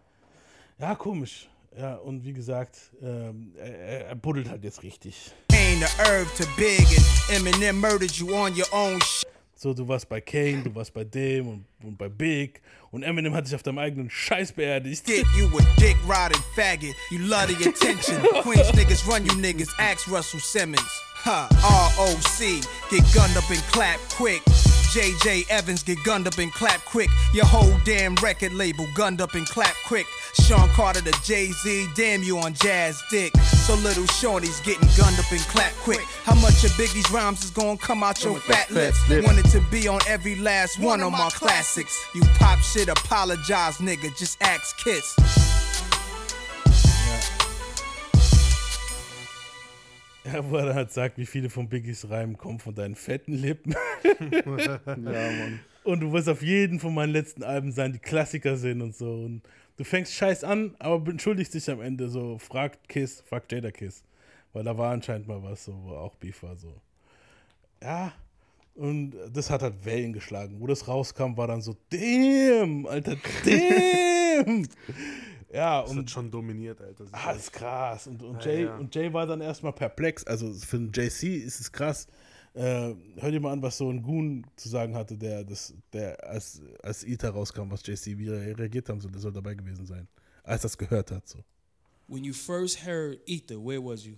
Ja, komisch. Ja, und wie gesagt, ähm, er, er- buddelt halt jetzt richtig. So, du warst bei Kane, du warst bei dem und, und bei Big und Eminem hat sich auf deinem eigenen Scheiß beerdigt. You a dick riding faggot. You love the attention. Queens niggas run you niggas. Ask Russell Simmons. Huh. ROC. Get gunned up and clap quick. JJ Evans get gunned up and clap quick. Your whole damn record label gunned up and clap quick. Sean Carter to Jay Z, damn you on jazz dick. So little Shorty's getting gunned up and clap quick. How much of Biggie's rhymes is gonna come out your fat fat lips? lip. Wanted to be on every last one of my classics. You pop shit, apologize, nigga. Just ask Kiss. Ja, wo er dann halt sagt, wie viele von Biggies Reimen kommen von deinen fetten Lippen. Ja, Mann. Und du wirst auf jeden von meinen letzten Alben sein, die Klassiker sind und so. Und du fängst scheiß an, aber entschuldigst dich am Ende so, fragt Kiss, fragt Jada Kiss. Weil da war anscheinend mal was, so, wo auch Beef war, so. Ja, und das hat halt Wellen geschlagen. Wo das rauskam, war dann so, damn, Alter, damn. ja, Das und hat schon dominiert, Alter. Das ist Ah, das ist krass. Und, und, Ja, Jay, ja. und Jay war dann erstmal perplex. Also für den JC ist es krass. Äh, hör dir mal an, was so ein Goon zu sagen hatte, der, das, der als, als Ita rauskam, was JC, wie er reagiert haben soll. Der soll dabei gewesen sein. Als das gehört hat. So. When you first heard Ether, where was you?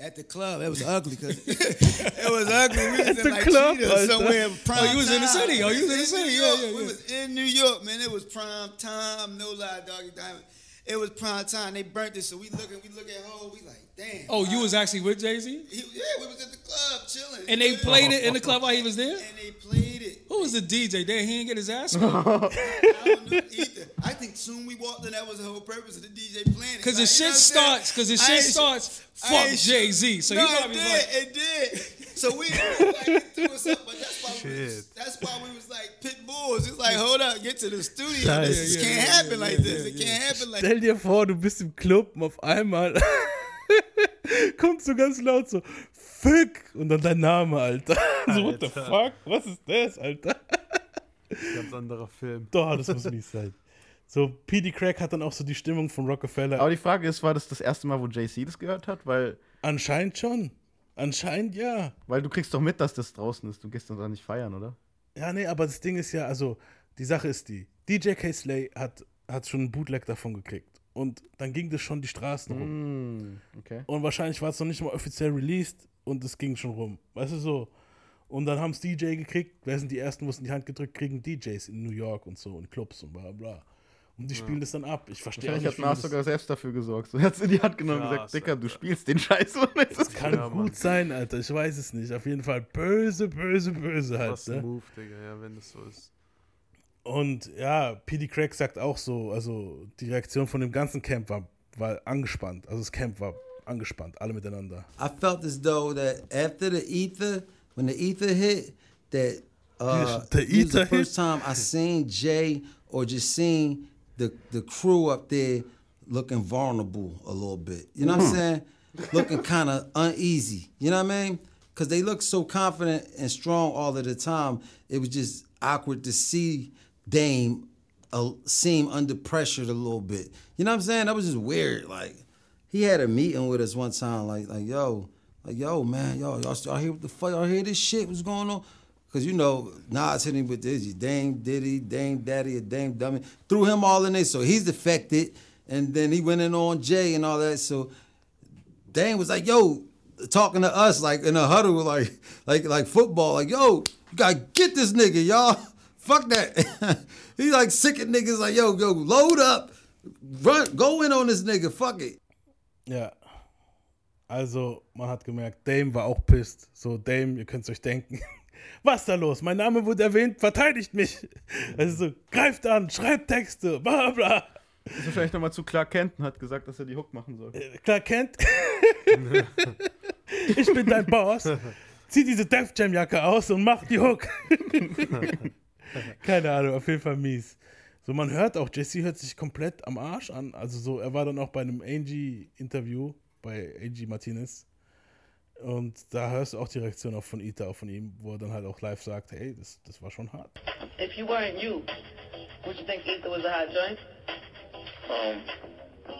At the club, it was ugly because it was ugly. We was At in the like club, Cheetah oh, Alter. somewhere. Oh, you was in the city. Oh, you was in the city. Yeah, York. yeah, We was in New York, man. It was prime time. No lie, doggy diamond. It was prime time. They burnt it, so we look and we look at Ho. We like, damn. Oh, you was actually with Jay Z, yeah, we was at the club chilling. and they played it in the club while he was there. And they played it. Who was the DJ? Damn, he didn't get his ass. I don't know either. I think soon we walked in. That was the whole purpose of the DJ playing it. Cause the Like, you shit what I'm saying? starts. Cause the shit starts. Fuck Jay Z. So no, he it probably did. was like, it did. So we like, it threw us up, but that's why we was, Shit. that's why we was like pit bulls. It's like, hold up, get to the studio. Scheiße. This Yeah, can't yeah, happen yeah, like this. It can't happen like Stell dir vor, du bist im Club und auf einmal kommt so ganz laut so, Fick! Und dann dein Name, Alter. So, what the fuck? Was ist das, Alter? Ganz anderer Film. Doch, das muss mies sein. So, PD Crack hat dann auch so die Stimmung von Rockefeller. Aber die Frage ist, war das das erste Mal, wo JC das gehört hat? Weil, Anscheinend schon. Anscheinend ja. weil du kriegst doch mit, dass das draußen ist. Du gehst dann da nicht feiern, oder? Ja, nee, aber das Ding ist ja, also, die Sache ist die, DJ K. Slay hat, hat schon einen Bootleg davon gekriegt. Und dann ging das schon die Straßen rum. Mm, okay. Und wahrscheinlich war es noch nicht mal offiziell released und es ging schon rum. Weißt du so? Und dann haben es DJ gekriegt. Wer sind die ersten, wo es in die Hand gedrückt kriegen? DJs in New York und so und Clubs und bla bla. Und die spielen das dann ab. Ich verstehe Wahrscheinlich nicht, hat wie Nas das- sogar selbst dafür gesorgt. So, er hat es in die Hand genommen und gesagt, Dicker, du spielst den Scheiß. Und jetzt ist Kann Ja, Mann. gut sein, Alter. Ich weiß es nicht. Auf jeden Fall böse, böse, böse halt. Was ein Ne? Move, Digga, ja, wenn das so ist. Und ja, PD Craig sagt auch so, also die Reaktion von dem ganzen Camp war, war angespannt. Also das Camp war angespannt, alle miteinander. I felt as though that after the ether, when the ether hit, that uh, The it was the ether first time I seen Jay or just seen the the crew up there looking vulnerable a little bit. You know what I'm Hmm. saying? Looking kind of uneasy. You know what I mean? Because they look so confident and strong all of the time. It was just awkward to see Dame uh, seem under pressure a little bit. You know what I'm saying? That was just weird. Like he had a meeting with us one time. Like like yo, like yo man, yo y'all, y'all hear what the fuck? Y'all hear this shit? What's going on? Cause you know Nas hit him with this Dame Diddy, Dame Daddy, or Dame Dummy. Threw him all in there, so he's affected. And then he went in on Jay and all that. So Dame was like, yo, talking to us like in a huddle, like like like football, like, yo, you gotta get this nigga, y'all. Fuck that. he like sick of niggas like, yo, yo, load up, run, go in on this nigga, fuck it. Ja. Also, man hat gemerkt, Dame war auch pisst. So, Dame, ihr könnt es euch denken. Was ist da los? Mein Name wurde erwähnt, verteidigt mich. Also so, greift an, schreibt Texte, bla bla. Ist wahrscheinlich nochmal zu Clark Kent und hat gesagt, dass er die Hook machen soll. Klar kennt. ich bin dein Boss. Zieh diese Def Jam Jacke aus und mach die Hook. Keine Ahnung, auf jeden Fall mies. So, man hört auch, Jesse hört sich komplett am Arsch an. Also so, er war dann auch bei einem Angie-Interview bei Angie Martinez. Und da hörst du auch die Reaktion auch von Ita, auch von ihm, wo er dann halt auch live sagt, hey, das, das war schon hart. If you weren't you, would you think Ether was a hot joint? um,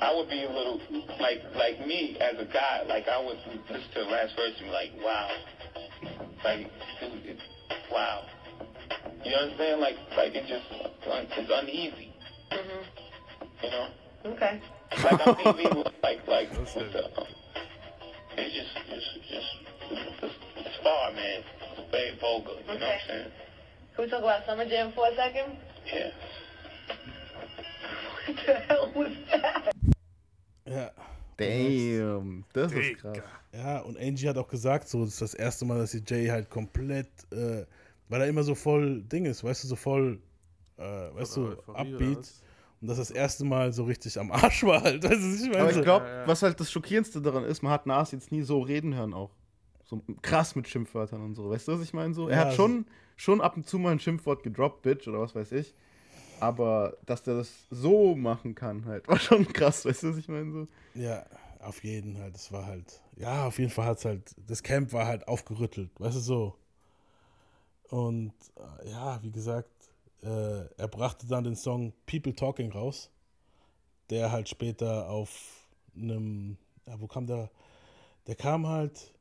I would be a little like like me as a guy. Like I would listen to the last verse and be like, wow, like dude, it, wow. You understand? Like like it just it's uneasy. You know? Okay. Like I'm thinking with, like like with the, it's just just just it's, it's far, man. It's very vulgar. You know what I'm saying? Can we talk about Summer Jam for a second? Yeah. What the hell was that? Ja. Damn, das ist krass. Ja, und Angie hat auch gesagt, so, das ist das erste Mal, dass sie Jay halt komplett, äh, weil er immer so voll Ding ist, weißt du, so voll, äh, weißt du, upbeat. was? Und das das erste Mal so richtig am Arsch war halt. Weißt du, was ich meine? Aber ich glaube, was halt das Schockierendste daran ist, man hat Nas jetzt nie so reden hören auch. So krass mit Schimpfwörtern und so. Weißt du, was ich meine? So, er Ja, hat schon, schon ab und zu mal ein Schimpfwort gedroppt, Bitch, oder was weiß ich. Aber dass der das so machen kann, halt, war schon krass, weißt du, was ich meine? So. Ja, auf jeden halt. Das war halt, ja, auf jeden Fall hat es halt, das Camp war halt aufgerüttelt, weißt du so. Und äh, ja, wie gesagt, äh, er brachte dann den Song People Talking raus, der halt später auf einem, ja, wo kam der? Der kam halt,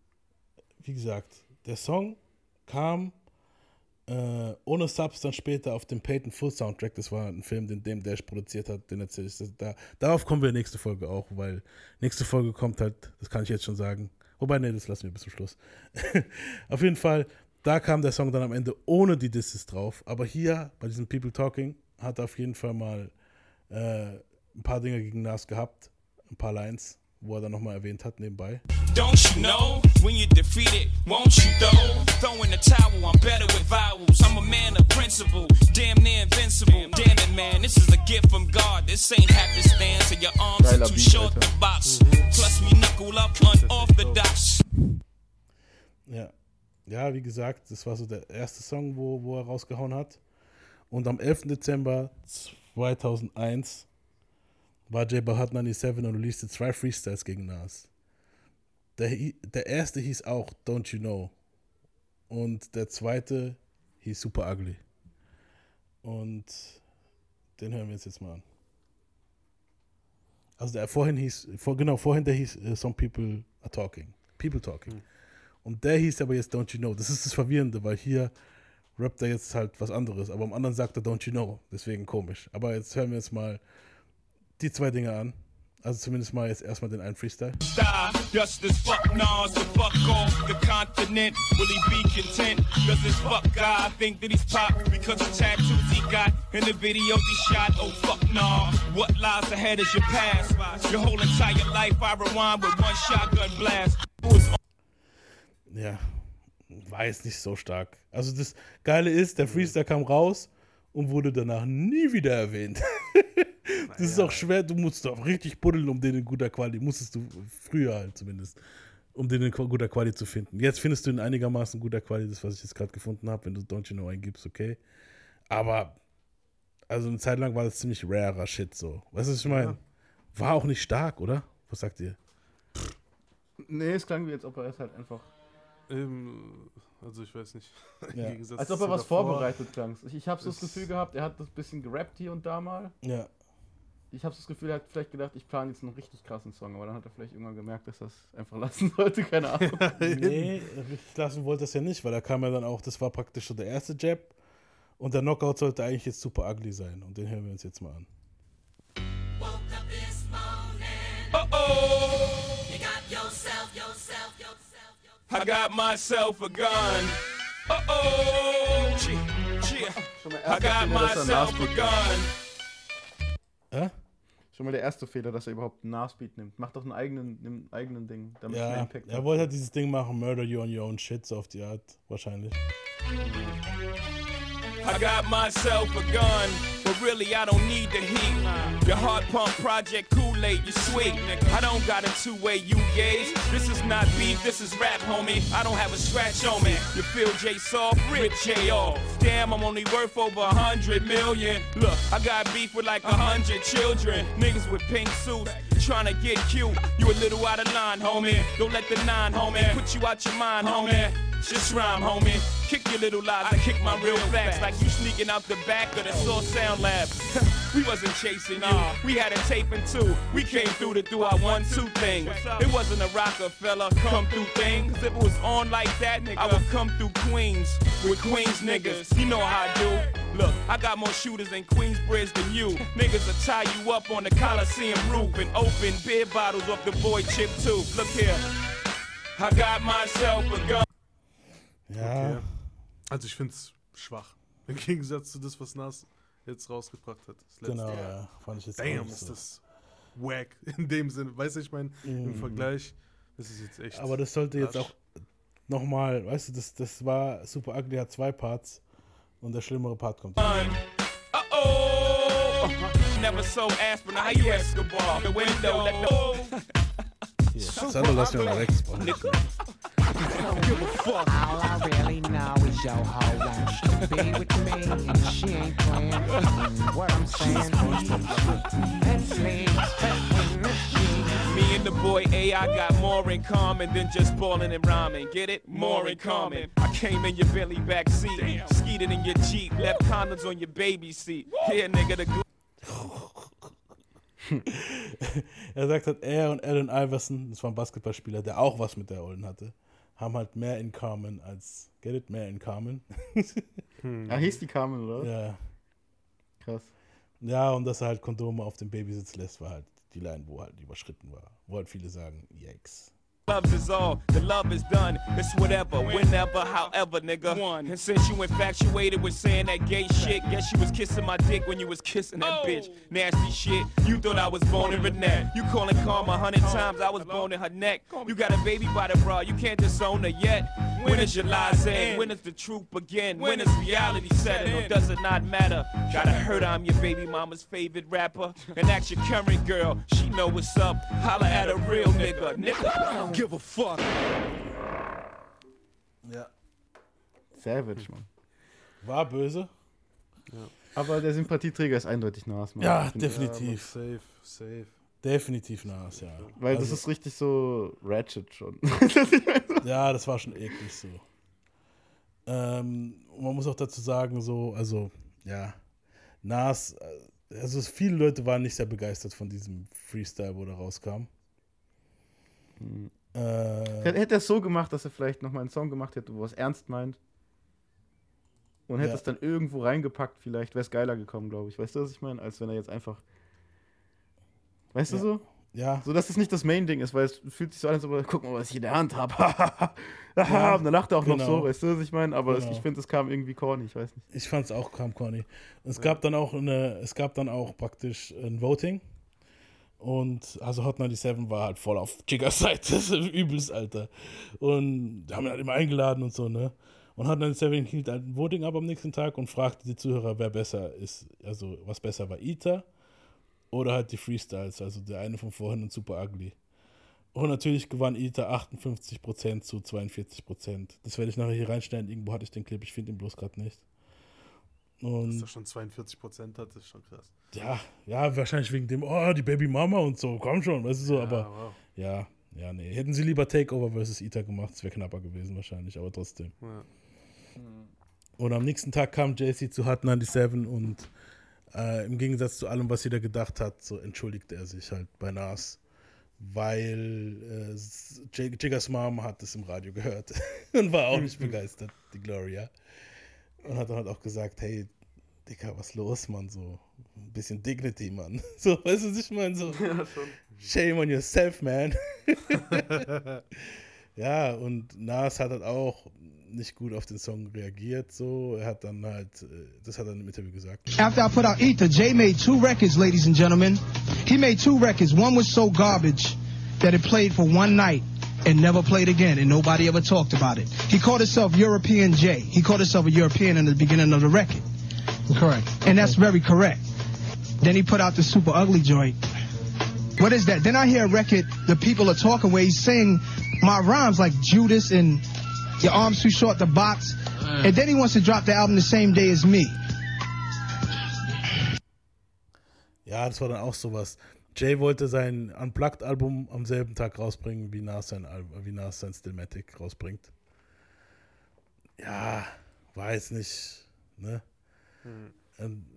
wie gesagt, der Song kam äh, ohne Subs dann später auf dem Peyton Full Soundtrack. Das war ein Film, den Dame Dash produziert hat, den erzähle ich. Da, darauf kommen wir nächste Folge auch, weil nächste Folge kommt halt, das kann ich jetzt schon sagen. Wobei, nee, das lassen wir bis zum Schluss. auf jeden Fall, da kam der Song dann am Ende ohne die Disses drauf. Aber hier, bei diesem People Talking, hat er auf jeden Fall mal äh, ein paar Dinge gegen Nas gehabt, ein paar Lines, wo er dann nochmal erwähnt hat nebenbei. Don't you know when you're defeated, won't you though? Throw in the towel, I'm better with vowels. I'm a man of principle, damn near invincible. Damn it, man, this is a gift from God. This ain't happenstance, and your arms are too short to box. Plus, we knuckle up unorthodox. Ja. Ja, wie gesagt, das war so der erste Song, wo, wo er rausgehauen hat. Und am 11. Dezember 2001 war J Bahat 97 und releaste zwei Freestyles gegen Nas. Der, der erste hieß auch Don't You Know. Und der zweite hieß Super Ugly. Und den hören wir uns jetzt mal an. Also der vorhin hieß, vor, genau, vorhin der hieß äh, Some People Are Talking. People Talking. Und der hieß aber jetzt Don't You Know. Das ist das Verwirrende, weil hier rappt er jetzt halt was anderes, aber am anderen sagt er Don't You Know. Deswegen komisch. Aber jetzt hören wir uns mal die zwei Dinge an. Also zumindest mal jetzt erstmal den einen Freestyle. Die, just as fuck Nas to fuck off the continent. Will he be content? Does this fuck guy think that he's pop because of tattoos he got in the videos he shot? Oh fuck nah. What lies ahead is your past. Your whole entire life I rewind with one shotgun blast. Ja, war jetzt nicht so stark. Also das Geile ist, der Freestyle kam raus und wurde danach nie wieder erwähnt. das ist auch schwer, du musst doch richtig buddeln, um den in guter Quali, musstest du früher halt zumindest, um den in guter Quali zu finden. Jetzt findest du in einigermaßen guter Quali, das was ich jetzt gerade gefunden habe, wenn du Don't You Know eingibst, okay. Aber, also eine Zeit lang war das ziemlich rarer Shit so. Weißt du, was ich meine? War auch nicht stark, oder? Was sagt ihr? Nee, es klang wie, als ob er es halt einfach. Ähm, also ich weiß nicht. Im Ja. Gegensatz Als ob er was davor, vorbereitet klang. Ich, ich habe so das Gefühl gehabt, er hat das bisschen gerappt hier und da mal. Ja. Ich habe das Gefühl, er hat vielleicht gedacht, ich plane jetzt einen richtig krassen Song, aber dann hat er vielleicht irgendwann gemerkt, dass er es einfach lassen sollte, keine Ahnung. Nee, richtig lassen wollte das ja nicht, weil da kam ja dann auch, das war praktisch so der erste Jab und der Knockout sollte eigentlich jetzt super ugly sein und den hören wir uns jetzt mal an. I got myself a gun. Uh oh. I got myself a gun. Hä? Schon mal der erste Fehler, dass er überhaupt einen Nasbeat nimmt. Macht doch einen eigenen, einen eigenen Ding, damit Ja, Impact er wollte halt dieses Ding machen, Murder You on Your Own Shit, so auf die Art, wahrscheinlich. I got myself a gun, really I don't need the heat. Your heart pump project Kool-Aid, you sweet. I don't got a two-way you gaze. This is not beef, this is rap, homie. I don't have a scratch on me. You feel J soft, rich J off. Damn, I'm only worth over a hundred million. Look, I got beef with like a hundred children. Niggas with pink suits, trying to get cute. You a little out of line, homie. Don't let the nine, homie, put you out your mind, homie. Just rhyme, homie. Kick your little lies, I kick my real facts. Like you sneaking out the back of the Source Sound Lab. we wasn't chasing you, we had a tape taping too. We came through to do our one-two thing. It wasn't a Rockefeller come through thing. Cause if it was on like that, nigga, I would come through Queens with Queens niggas. You know how I do. Look, I got more shooters in Queensbridge than you. Niggas will tie you up on the Coliseum roof and open beer bottles off the boy Chip too. Look here. I got myself a gun. Ja. Okay. Also ich finde es schwach. Im Gegensatz zu das, was Nas jetzt rausgebracht hat. Das letzte. Genau, ja. Fand ich jetzt auch Damn, ist so. das wack in dem Sinne. Weißt du, ich meine, im Mhm. Vergleich, das ist jetzt echt. Aber das sollte jetzt lasch. auch nochmal, weißt du, das, das war Super Ugly hat zwei Parts und der schlimmere Part kommt. Oh, never so aspirin. How you Escobar? The window, let the. Sandro, lass mir mal rechts machen. All I really know is your hoe wants to be with me, and she ain't playing what I'm saying. Let's leave, Me and the boy AI got more in common than just balling and rhyming. Get it? More in common. I came in your Bentley back seat, skeeted in your Jeep, left condoms on your baby seat. Here, nigga, the er sagt halt, er und Allen Iverson, das war ein Basketballspieler, der auch was mit der Olden hatte, haben halt mehr in common als, get it, mehr in common. Ah, hieß die Carmen, oder? Ja. Krass. Ja, und dass er halt Kondome auf dem Babysitz lässt, war halt die Line, wo halt überschritten war. Wo halt viele sagen, yikes. Loves is all, the love is done. It's whatever, whenever, however, nigga. One. And since you infatuated with saying that gay shit, guess you was kissing my dick when you was kissing that bitch. Nasty shit. You thought I was born boning Renette. You calling Karma a hundred times, I was boning her neck. You got a baby by the bra, you can't disown her yet. When is your lies end? When is the truth begin? When is reality setting? Or does it not matter? Gotta hurt I'm your baby mama's favorite rapper. And ask your current girl, she know what's up. Holla at a real nigga. Nigga, I don't give a fuck. Ja. Savage, Mann. War böse. Aber der Sympathieträger ist eindeutig Nas, Mann. Ja, definitiv. Safe, safe. Definitiv Nas, ja. Weil das Also- ist richtig so Ratchet schon. Ja, das war schon eklig so. Ähm, und man muss auch dazu sagen, so, also, ja, Nas, äh, also viele Leute waren nicht sehr begeistert von diesem Freestyle, wo der rauskam. Äh, Hätte hätte er es so gemacht, dass er vielleicht nochmal einen Song gemacht hätte, wo er es ernst meint. Und hätte Ja. es dann irgendwo reingepackt, vielleicht wäre es geiler gekommen, glaube ich. Weißt du, was ich meine? Als wenn er jetzt einfach. Weißt Ja. du so? Ja. So, dass es nicht das Main-Ding ist, weil es fühlt sich so an, als ob er, guck mal, was ich in der Hand habe. Ja, und dann lacht er auch noch genau. so, weißt du, was ich meine? Aber es, Genau. ich finde, es kam irgendwie corny, ich weiß nicht. Ich fand es auch kam corny. Es gab dann auch eine, es gab dann auch praktisch ein Voting. Und also Hot 97 war halt voll auf Jiggers Seite. Das ist übelst, Alter. Und die haben ihn halt immer eingeladen und so, ne? Und Hot 97 hielt halt ein Voting ab am nächsten Tag und fragte die Zuhörer, wer besser ist. Also, was besser war, Ita oder halt die Freestyles, also der eine von vorhin und Super Ugly. Und natürlich gewann Ita 58% zu 42%. Das werde ich nachher hier reinstellen. Irgendwo hatte ich den Clip, ich finde ihn bloß gerade nicht. Und Dass er schon 42 Prozent hat, ist schon krass. ja, ja, wahrscheinlich wegen dem, oh, die Baby Mama und so, komm schon, weißt du so, Ja, aber wow. ja, ja, nee. Hätten sie lieber Takeover versus Ita gemacht, es wäre knapper gewesen wahrscheinlich, aber trotzdem. Ja. Und am nächsten Tag kam JC zu Hot 97 und äh, im Gegensatz zu allem, was jeder gedacht hat, so entschuldigte er sich halt bei Nas, weil äh, s- Jig- Jiggers Mom hat es im Radio gehört und war auch nicht begeistert, die Gloria. Und hat dann halt auch gesagt, hey, Dicker, was los, Mann, so ein bisschen Dignity, Mann. So, weißt du, was ich meine? So, Ja, schon. shame on yourself, man. ja, und Nas hat halt auch nicht gut auf den Song reagiert, so. Er hat dann halt, äh, das hat er im Interview gesagt. After I put out Ether, Jay made two records, ladies and gentlemen. He made two records. One was so garbage that it played for one night and never played again, and nobody ever talked about it. He called himself European Jay. He called himself a European in the beginning of the record. Correct. And that's very correct. Then he put out the super ugly joint. What is that? Then I hear a record, the people are talking where he's saying my rhymes like Judas and your arms too short to box. And then he wants to drop the album the same day as me. Ja, das war dann auch sowas. Jay wollte sein Unplugged-Album am selben Tag rausbringen, wie Nas sein, Al- wie Nas sein Stillmatic rausbringt. Ja, weiß nicht, ne? Ähm, ha-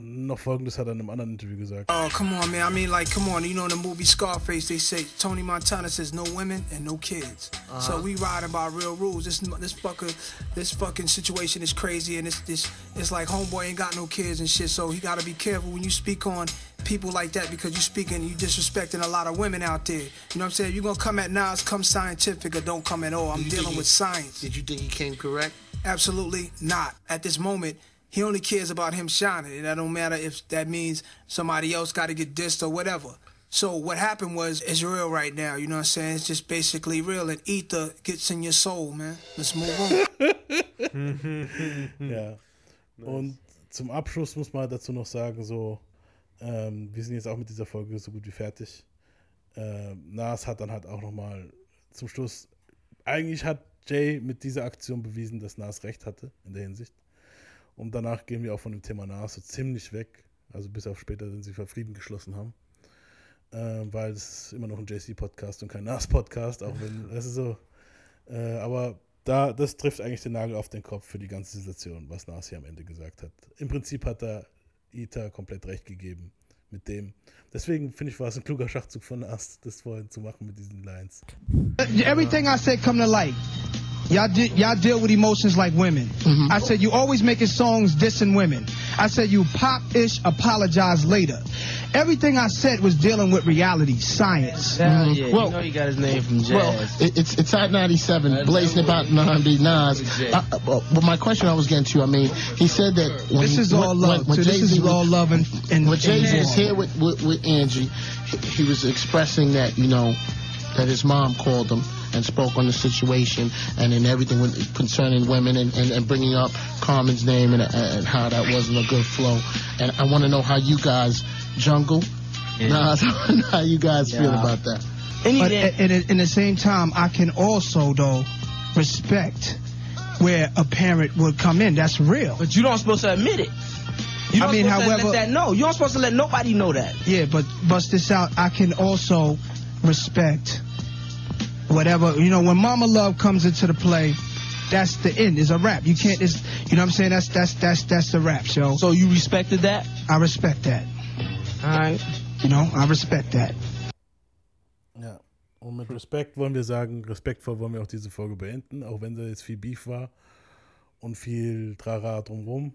noch folgendes hat er in einem anderen Interview gesagt. Oh, come on, man. I mean, like, come on. You know, in the movie Scarface, they say Tony Montana says no women and no kids. So Uh-huh. we riding by real rules. This this fucker, this fucking situation is crazy, and it's this it's like homeboy ain't got no kids and shit. So he got to be careful when you speak on people like that because you speaking, you disrespecting a lot of women out there. You know what I'm saying? If you gonna come at Nas, come scientific or don't come at all. I'm dealing he- with science. Did you think he came correct? Absolutely not. At this moment, he only cares about him shining. And that don't matter if that means somebody else got to get dissed or whatever. So what happened was it's real right now. You know what I'm saying? It's just basically real. And ether gets in your soul, man. Let's move on. ja. Und zum Abschluss muss man dazu noch sagen, so, ähm, wir sind jetzt auch mit dieser Folge so gut wie fertig. Ähm, Nas hat dann halt auch nochmal zum Schluss, eigentlich hat Jay mit dieser Aktion bewiesen, dass Nas recht hatte in der Hinsicht. Und danach gehen wir auch von dem Thema Nas so ziemlich weg, also bis auf später, wenn sie für Frieden geschlossen haben. Ähm, weil es ist immer noch ein JC-Podcast und kein Nas-Podcast, auch wenn, das ist so. Äh, aber da, das trifft eigentlich den Nagel auf den Kopf für die ganze Situation, was Nas hier am Ende gesagt hat. Im Prinzip hat er Ita komplett recht gegeben mit dem. Deswegen finde ich, war es ein kluger Schachzug von Nas, das vorhin zu machen mit diesen Lines. Everything I said come to light. Y'all, de- y'all deal with emotions like women. I said you always making songs dissing women. I said you pop-ish apologize later. Everything I said was dealing with reality, science. Hell yeah, you know he got his name from jazz. Well, it's it's at 97, blazing about 90 Nas. Uh, uh, but my question I was getting to, I mean, he said that when This he- is all when, love, When, when too. This Jay-Z is all was- love and, and when Jay Z and- was here with, with with Angie, he, he was expressing that you know that his mom called him and spoke on the situation and in everything with, concerning women and, and, and bringing up Carmen's name and, and how that wasn't a good flow. And I want to know how you guys jungle. Nas, how you guys feel about that? But at, at, in the same time, I can also though respect where a parent would come in. That's real. But you don't supposed to admit it. You I don't mean, supposed to however, let that know. You aren't supposed to let nobody know that. yeah, but bust this out. I can also respect whatever you know. When Mama Love comes into the play, that's the end. It's a rap. You can't. It's, you know what I'm saying? That's that's that's that's the rap. So. So you respected that? I respect that. All right. You know, I respect that. Ja. Und mit Respekt wollen wir sagen, respektvoll wollen wir auch diese Folge beenden, auch wenn da jetzt viel Beef war und viel Trara drumherum.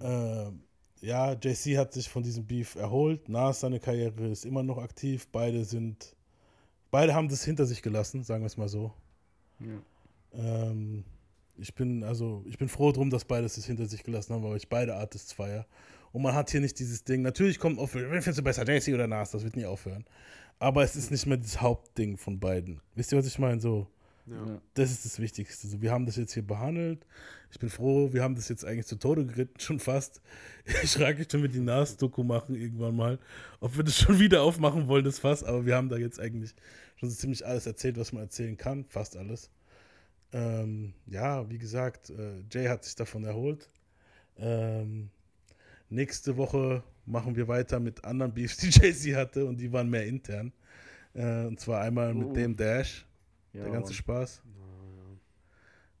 Äh, ja, JC hat sich von diesem Beef erholt. Nas, seine Karriere ist immer noch aktiv. Beide sind, beide haben das hinter sich gelassen, sagen wir es mal so. Ähm, ich bin also, ich bin froh drum, dass beide es hinter sich gelassen haben, weil ich beide Artists feier. Und man hat hier nicht dieses Ding. Natürlich kommt auf, wen findest du besser, JC oder Nas? Das wird nie aufhören. Aber es ist nicht mehr das Hauptding von beiden. Wisst ihr, was ich meine? So, Ja. das ist das Wichtigste. So, wir haben das jetzt hier behandelt. Ich bin froh, wir haben das jetzt eigentlich zu Tode geritten, schon fast. Ich frage mich, wenn wir die Nas-Doku machen irgendwann mal, ob wir das schon wieder aufmachen wollen, das Fass. Aber wir haben da jetzt eigentlich schon so ziemlich alles erzählt, was man erzählen kann. Fast alles. Ähm, ja, wie gesagt, äh, Jay hat sich davon erholt. Ähm, nächste Woche machen wir weiter mit anderen Beefs, die Jay-Z hatte und die waren mehr intern. Äh, und zwar einmal mit Oh. Dame Dash. Ja, der ganze Mann. Spaß.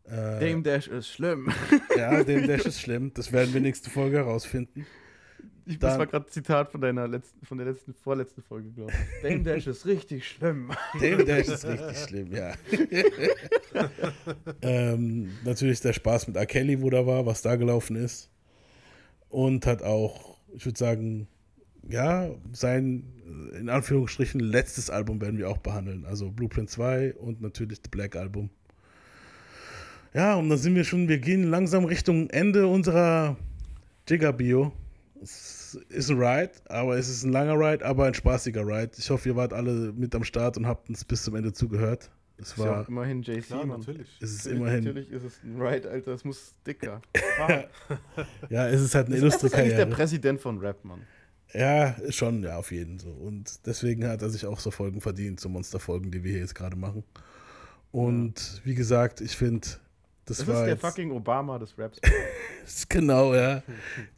Äh, Dame Dash ist schlimm. Ja, Dame Dash ist schlimm. Das werden wir nächste Folge herausfinden. Ich, das war gerade ein Zitat von deiner letzten, von der letzten, vorletzten Folge, glaube ich. Dame Dash ist richtig schlimm. Dame Dash ist richtig schlimm, ja. ähm, natürlich der Spaß mit R. Kelly, wo da war, was da gelaufen ist. Und hat auch, ich würde sagen, ja, sein, in Anführungsstrichen, letztes Album werden wir auch behandeln. Also Blueprint 2 und natürlich The Black Album. Ja, und dann sind wir schon, wir gehen langsam Richtung Ende unserer Jigga-Bio. Es ist ein Ride, aber es ist ein langer Ride, aber ein spaßiger Ride. Ich hoffe, ihr wart alle mit am Start und habt uns bis zum Ende zugehört. Es Ist ja war auch immerhin JC, Klar, Mann. natürlich. Es ist Natürlich- immerhin. Natürlich ist es ein Ride, Alter. Es muss dicker. Ja, es ist halt eine Das illustre ist eigentlich der Karriere. Präsident von Rap, Mann. Ja, schon, ja, auf jeden so. Und deswegen hat er sich auch so Folgen verdient, so Monsterfolgen, die wir hier jetzt gerade machen. Und wie gesagt, ich finde, das, Das, ist der fucking Obama des Raps. Genau, ja.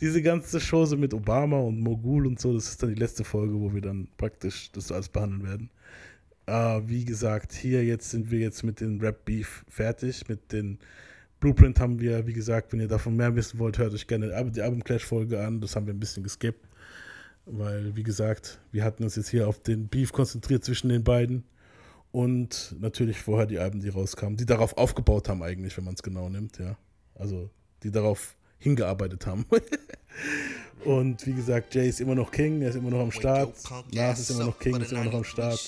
Diese ganze Chose mit Obama und Mogul und so, das ist dann die letzte Folge, wo wir dann praktisch das alles behandeln werden. Äh, wie gesagt, hier jetzt sind wir jetzt mit den Rap Beef fertig. Mit den Blueprint haben wir, wie gesagt, wenn ihr davon mehr wissen wollt, hört euch gerne die Album Clash Folge an. Das haben wir ein bisschen geskippt. Weil, wie gesagt, wir hatten uns jetzt hier auf den Beef konzentriert zwischen den beiden. Und natürlich vorher die Alben, die rauskamen, die darauf aufgebaut haben, eigentlich, wenn man es genau nimmt, ja. Also, die darauf hingearbeitet haben. Und wie gesagt, Jay ist immer noch King, er ist immer noch am Start. Nas ist immer noch King, ist immer noch am Start.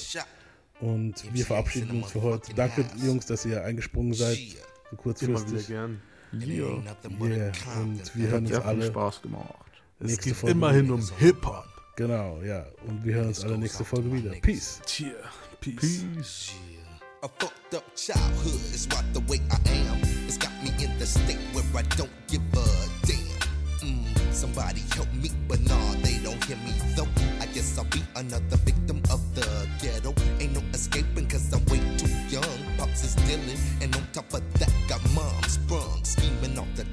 Und wir verabschieden uns für heute. Danke, Jungs, dass ihr eingesprungen seid. So Immer kurzfristig. wieder gern. Yeah. Yeah. Und wir hören uns alle. Spaß gemacht. Es geht immerhin wieder. um Hip-Hop. Genau, ja. Und wir hören uns alle nächste Folge wieder. Peace. Cheer. Peace. Peace. Yeah. A fucked up childhood is why the way I am. It's got me in the state where I don't give a damn. Mm, somebody help me, but nah, they don't hear me though. I guess I'll be another victim of the ghetto. Ain't no escaping cause I'm way too young. Pops is dealing, and on top of that, got mom sprung, scheming off the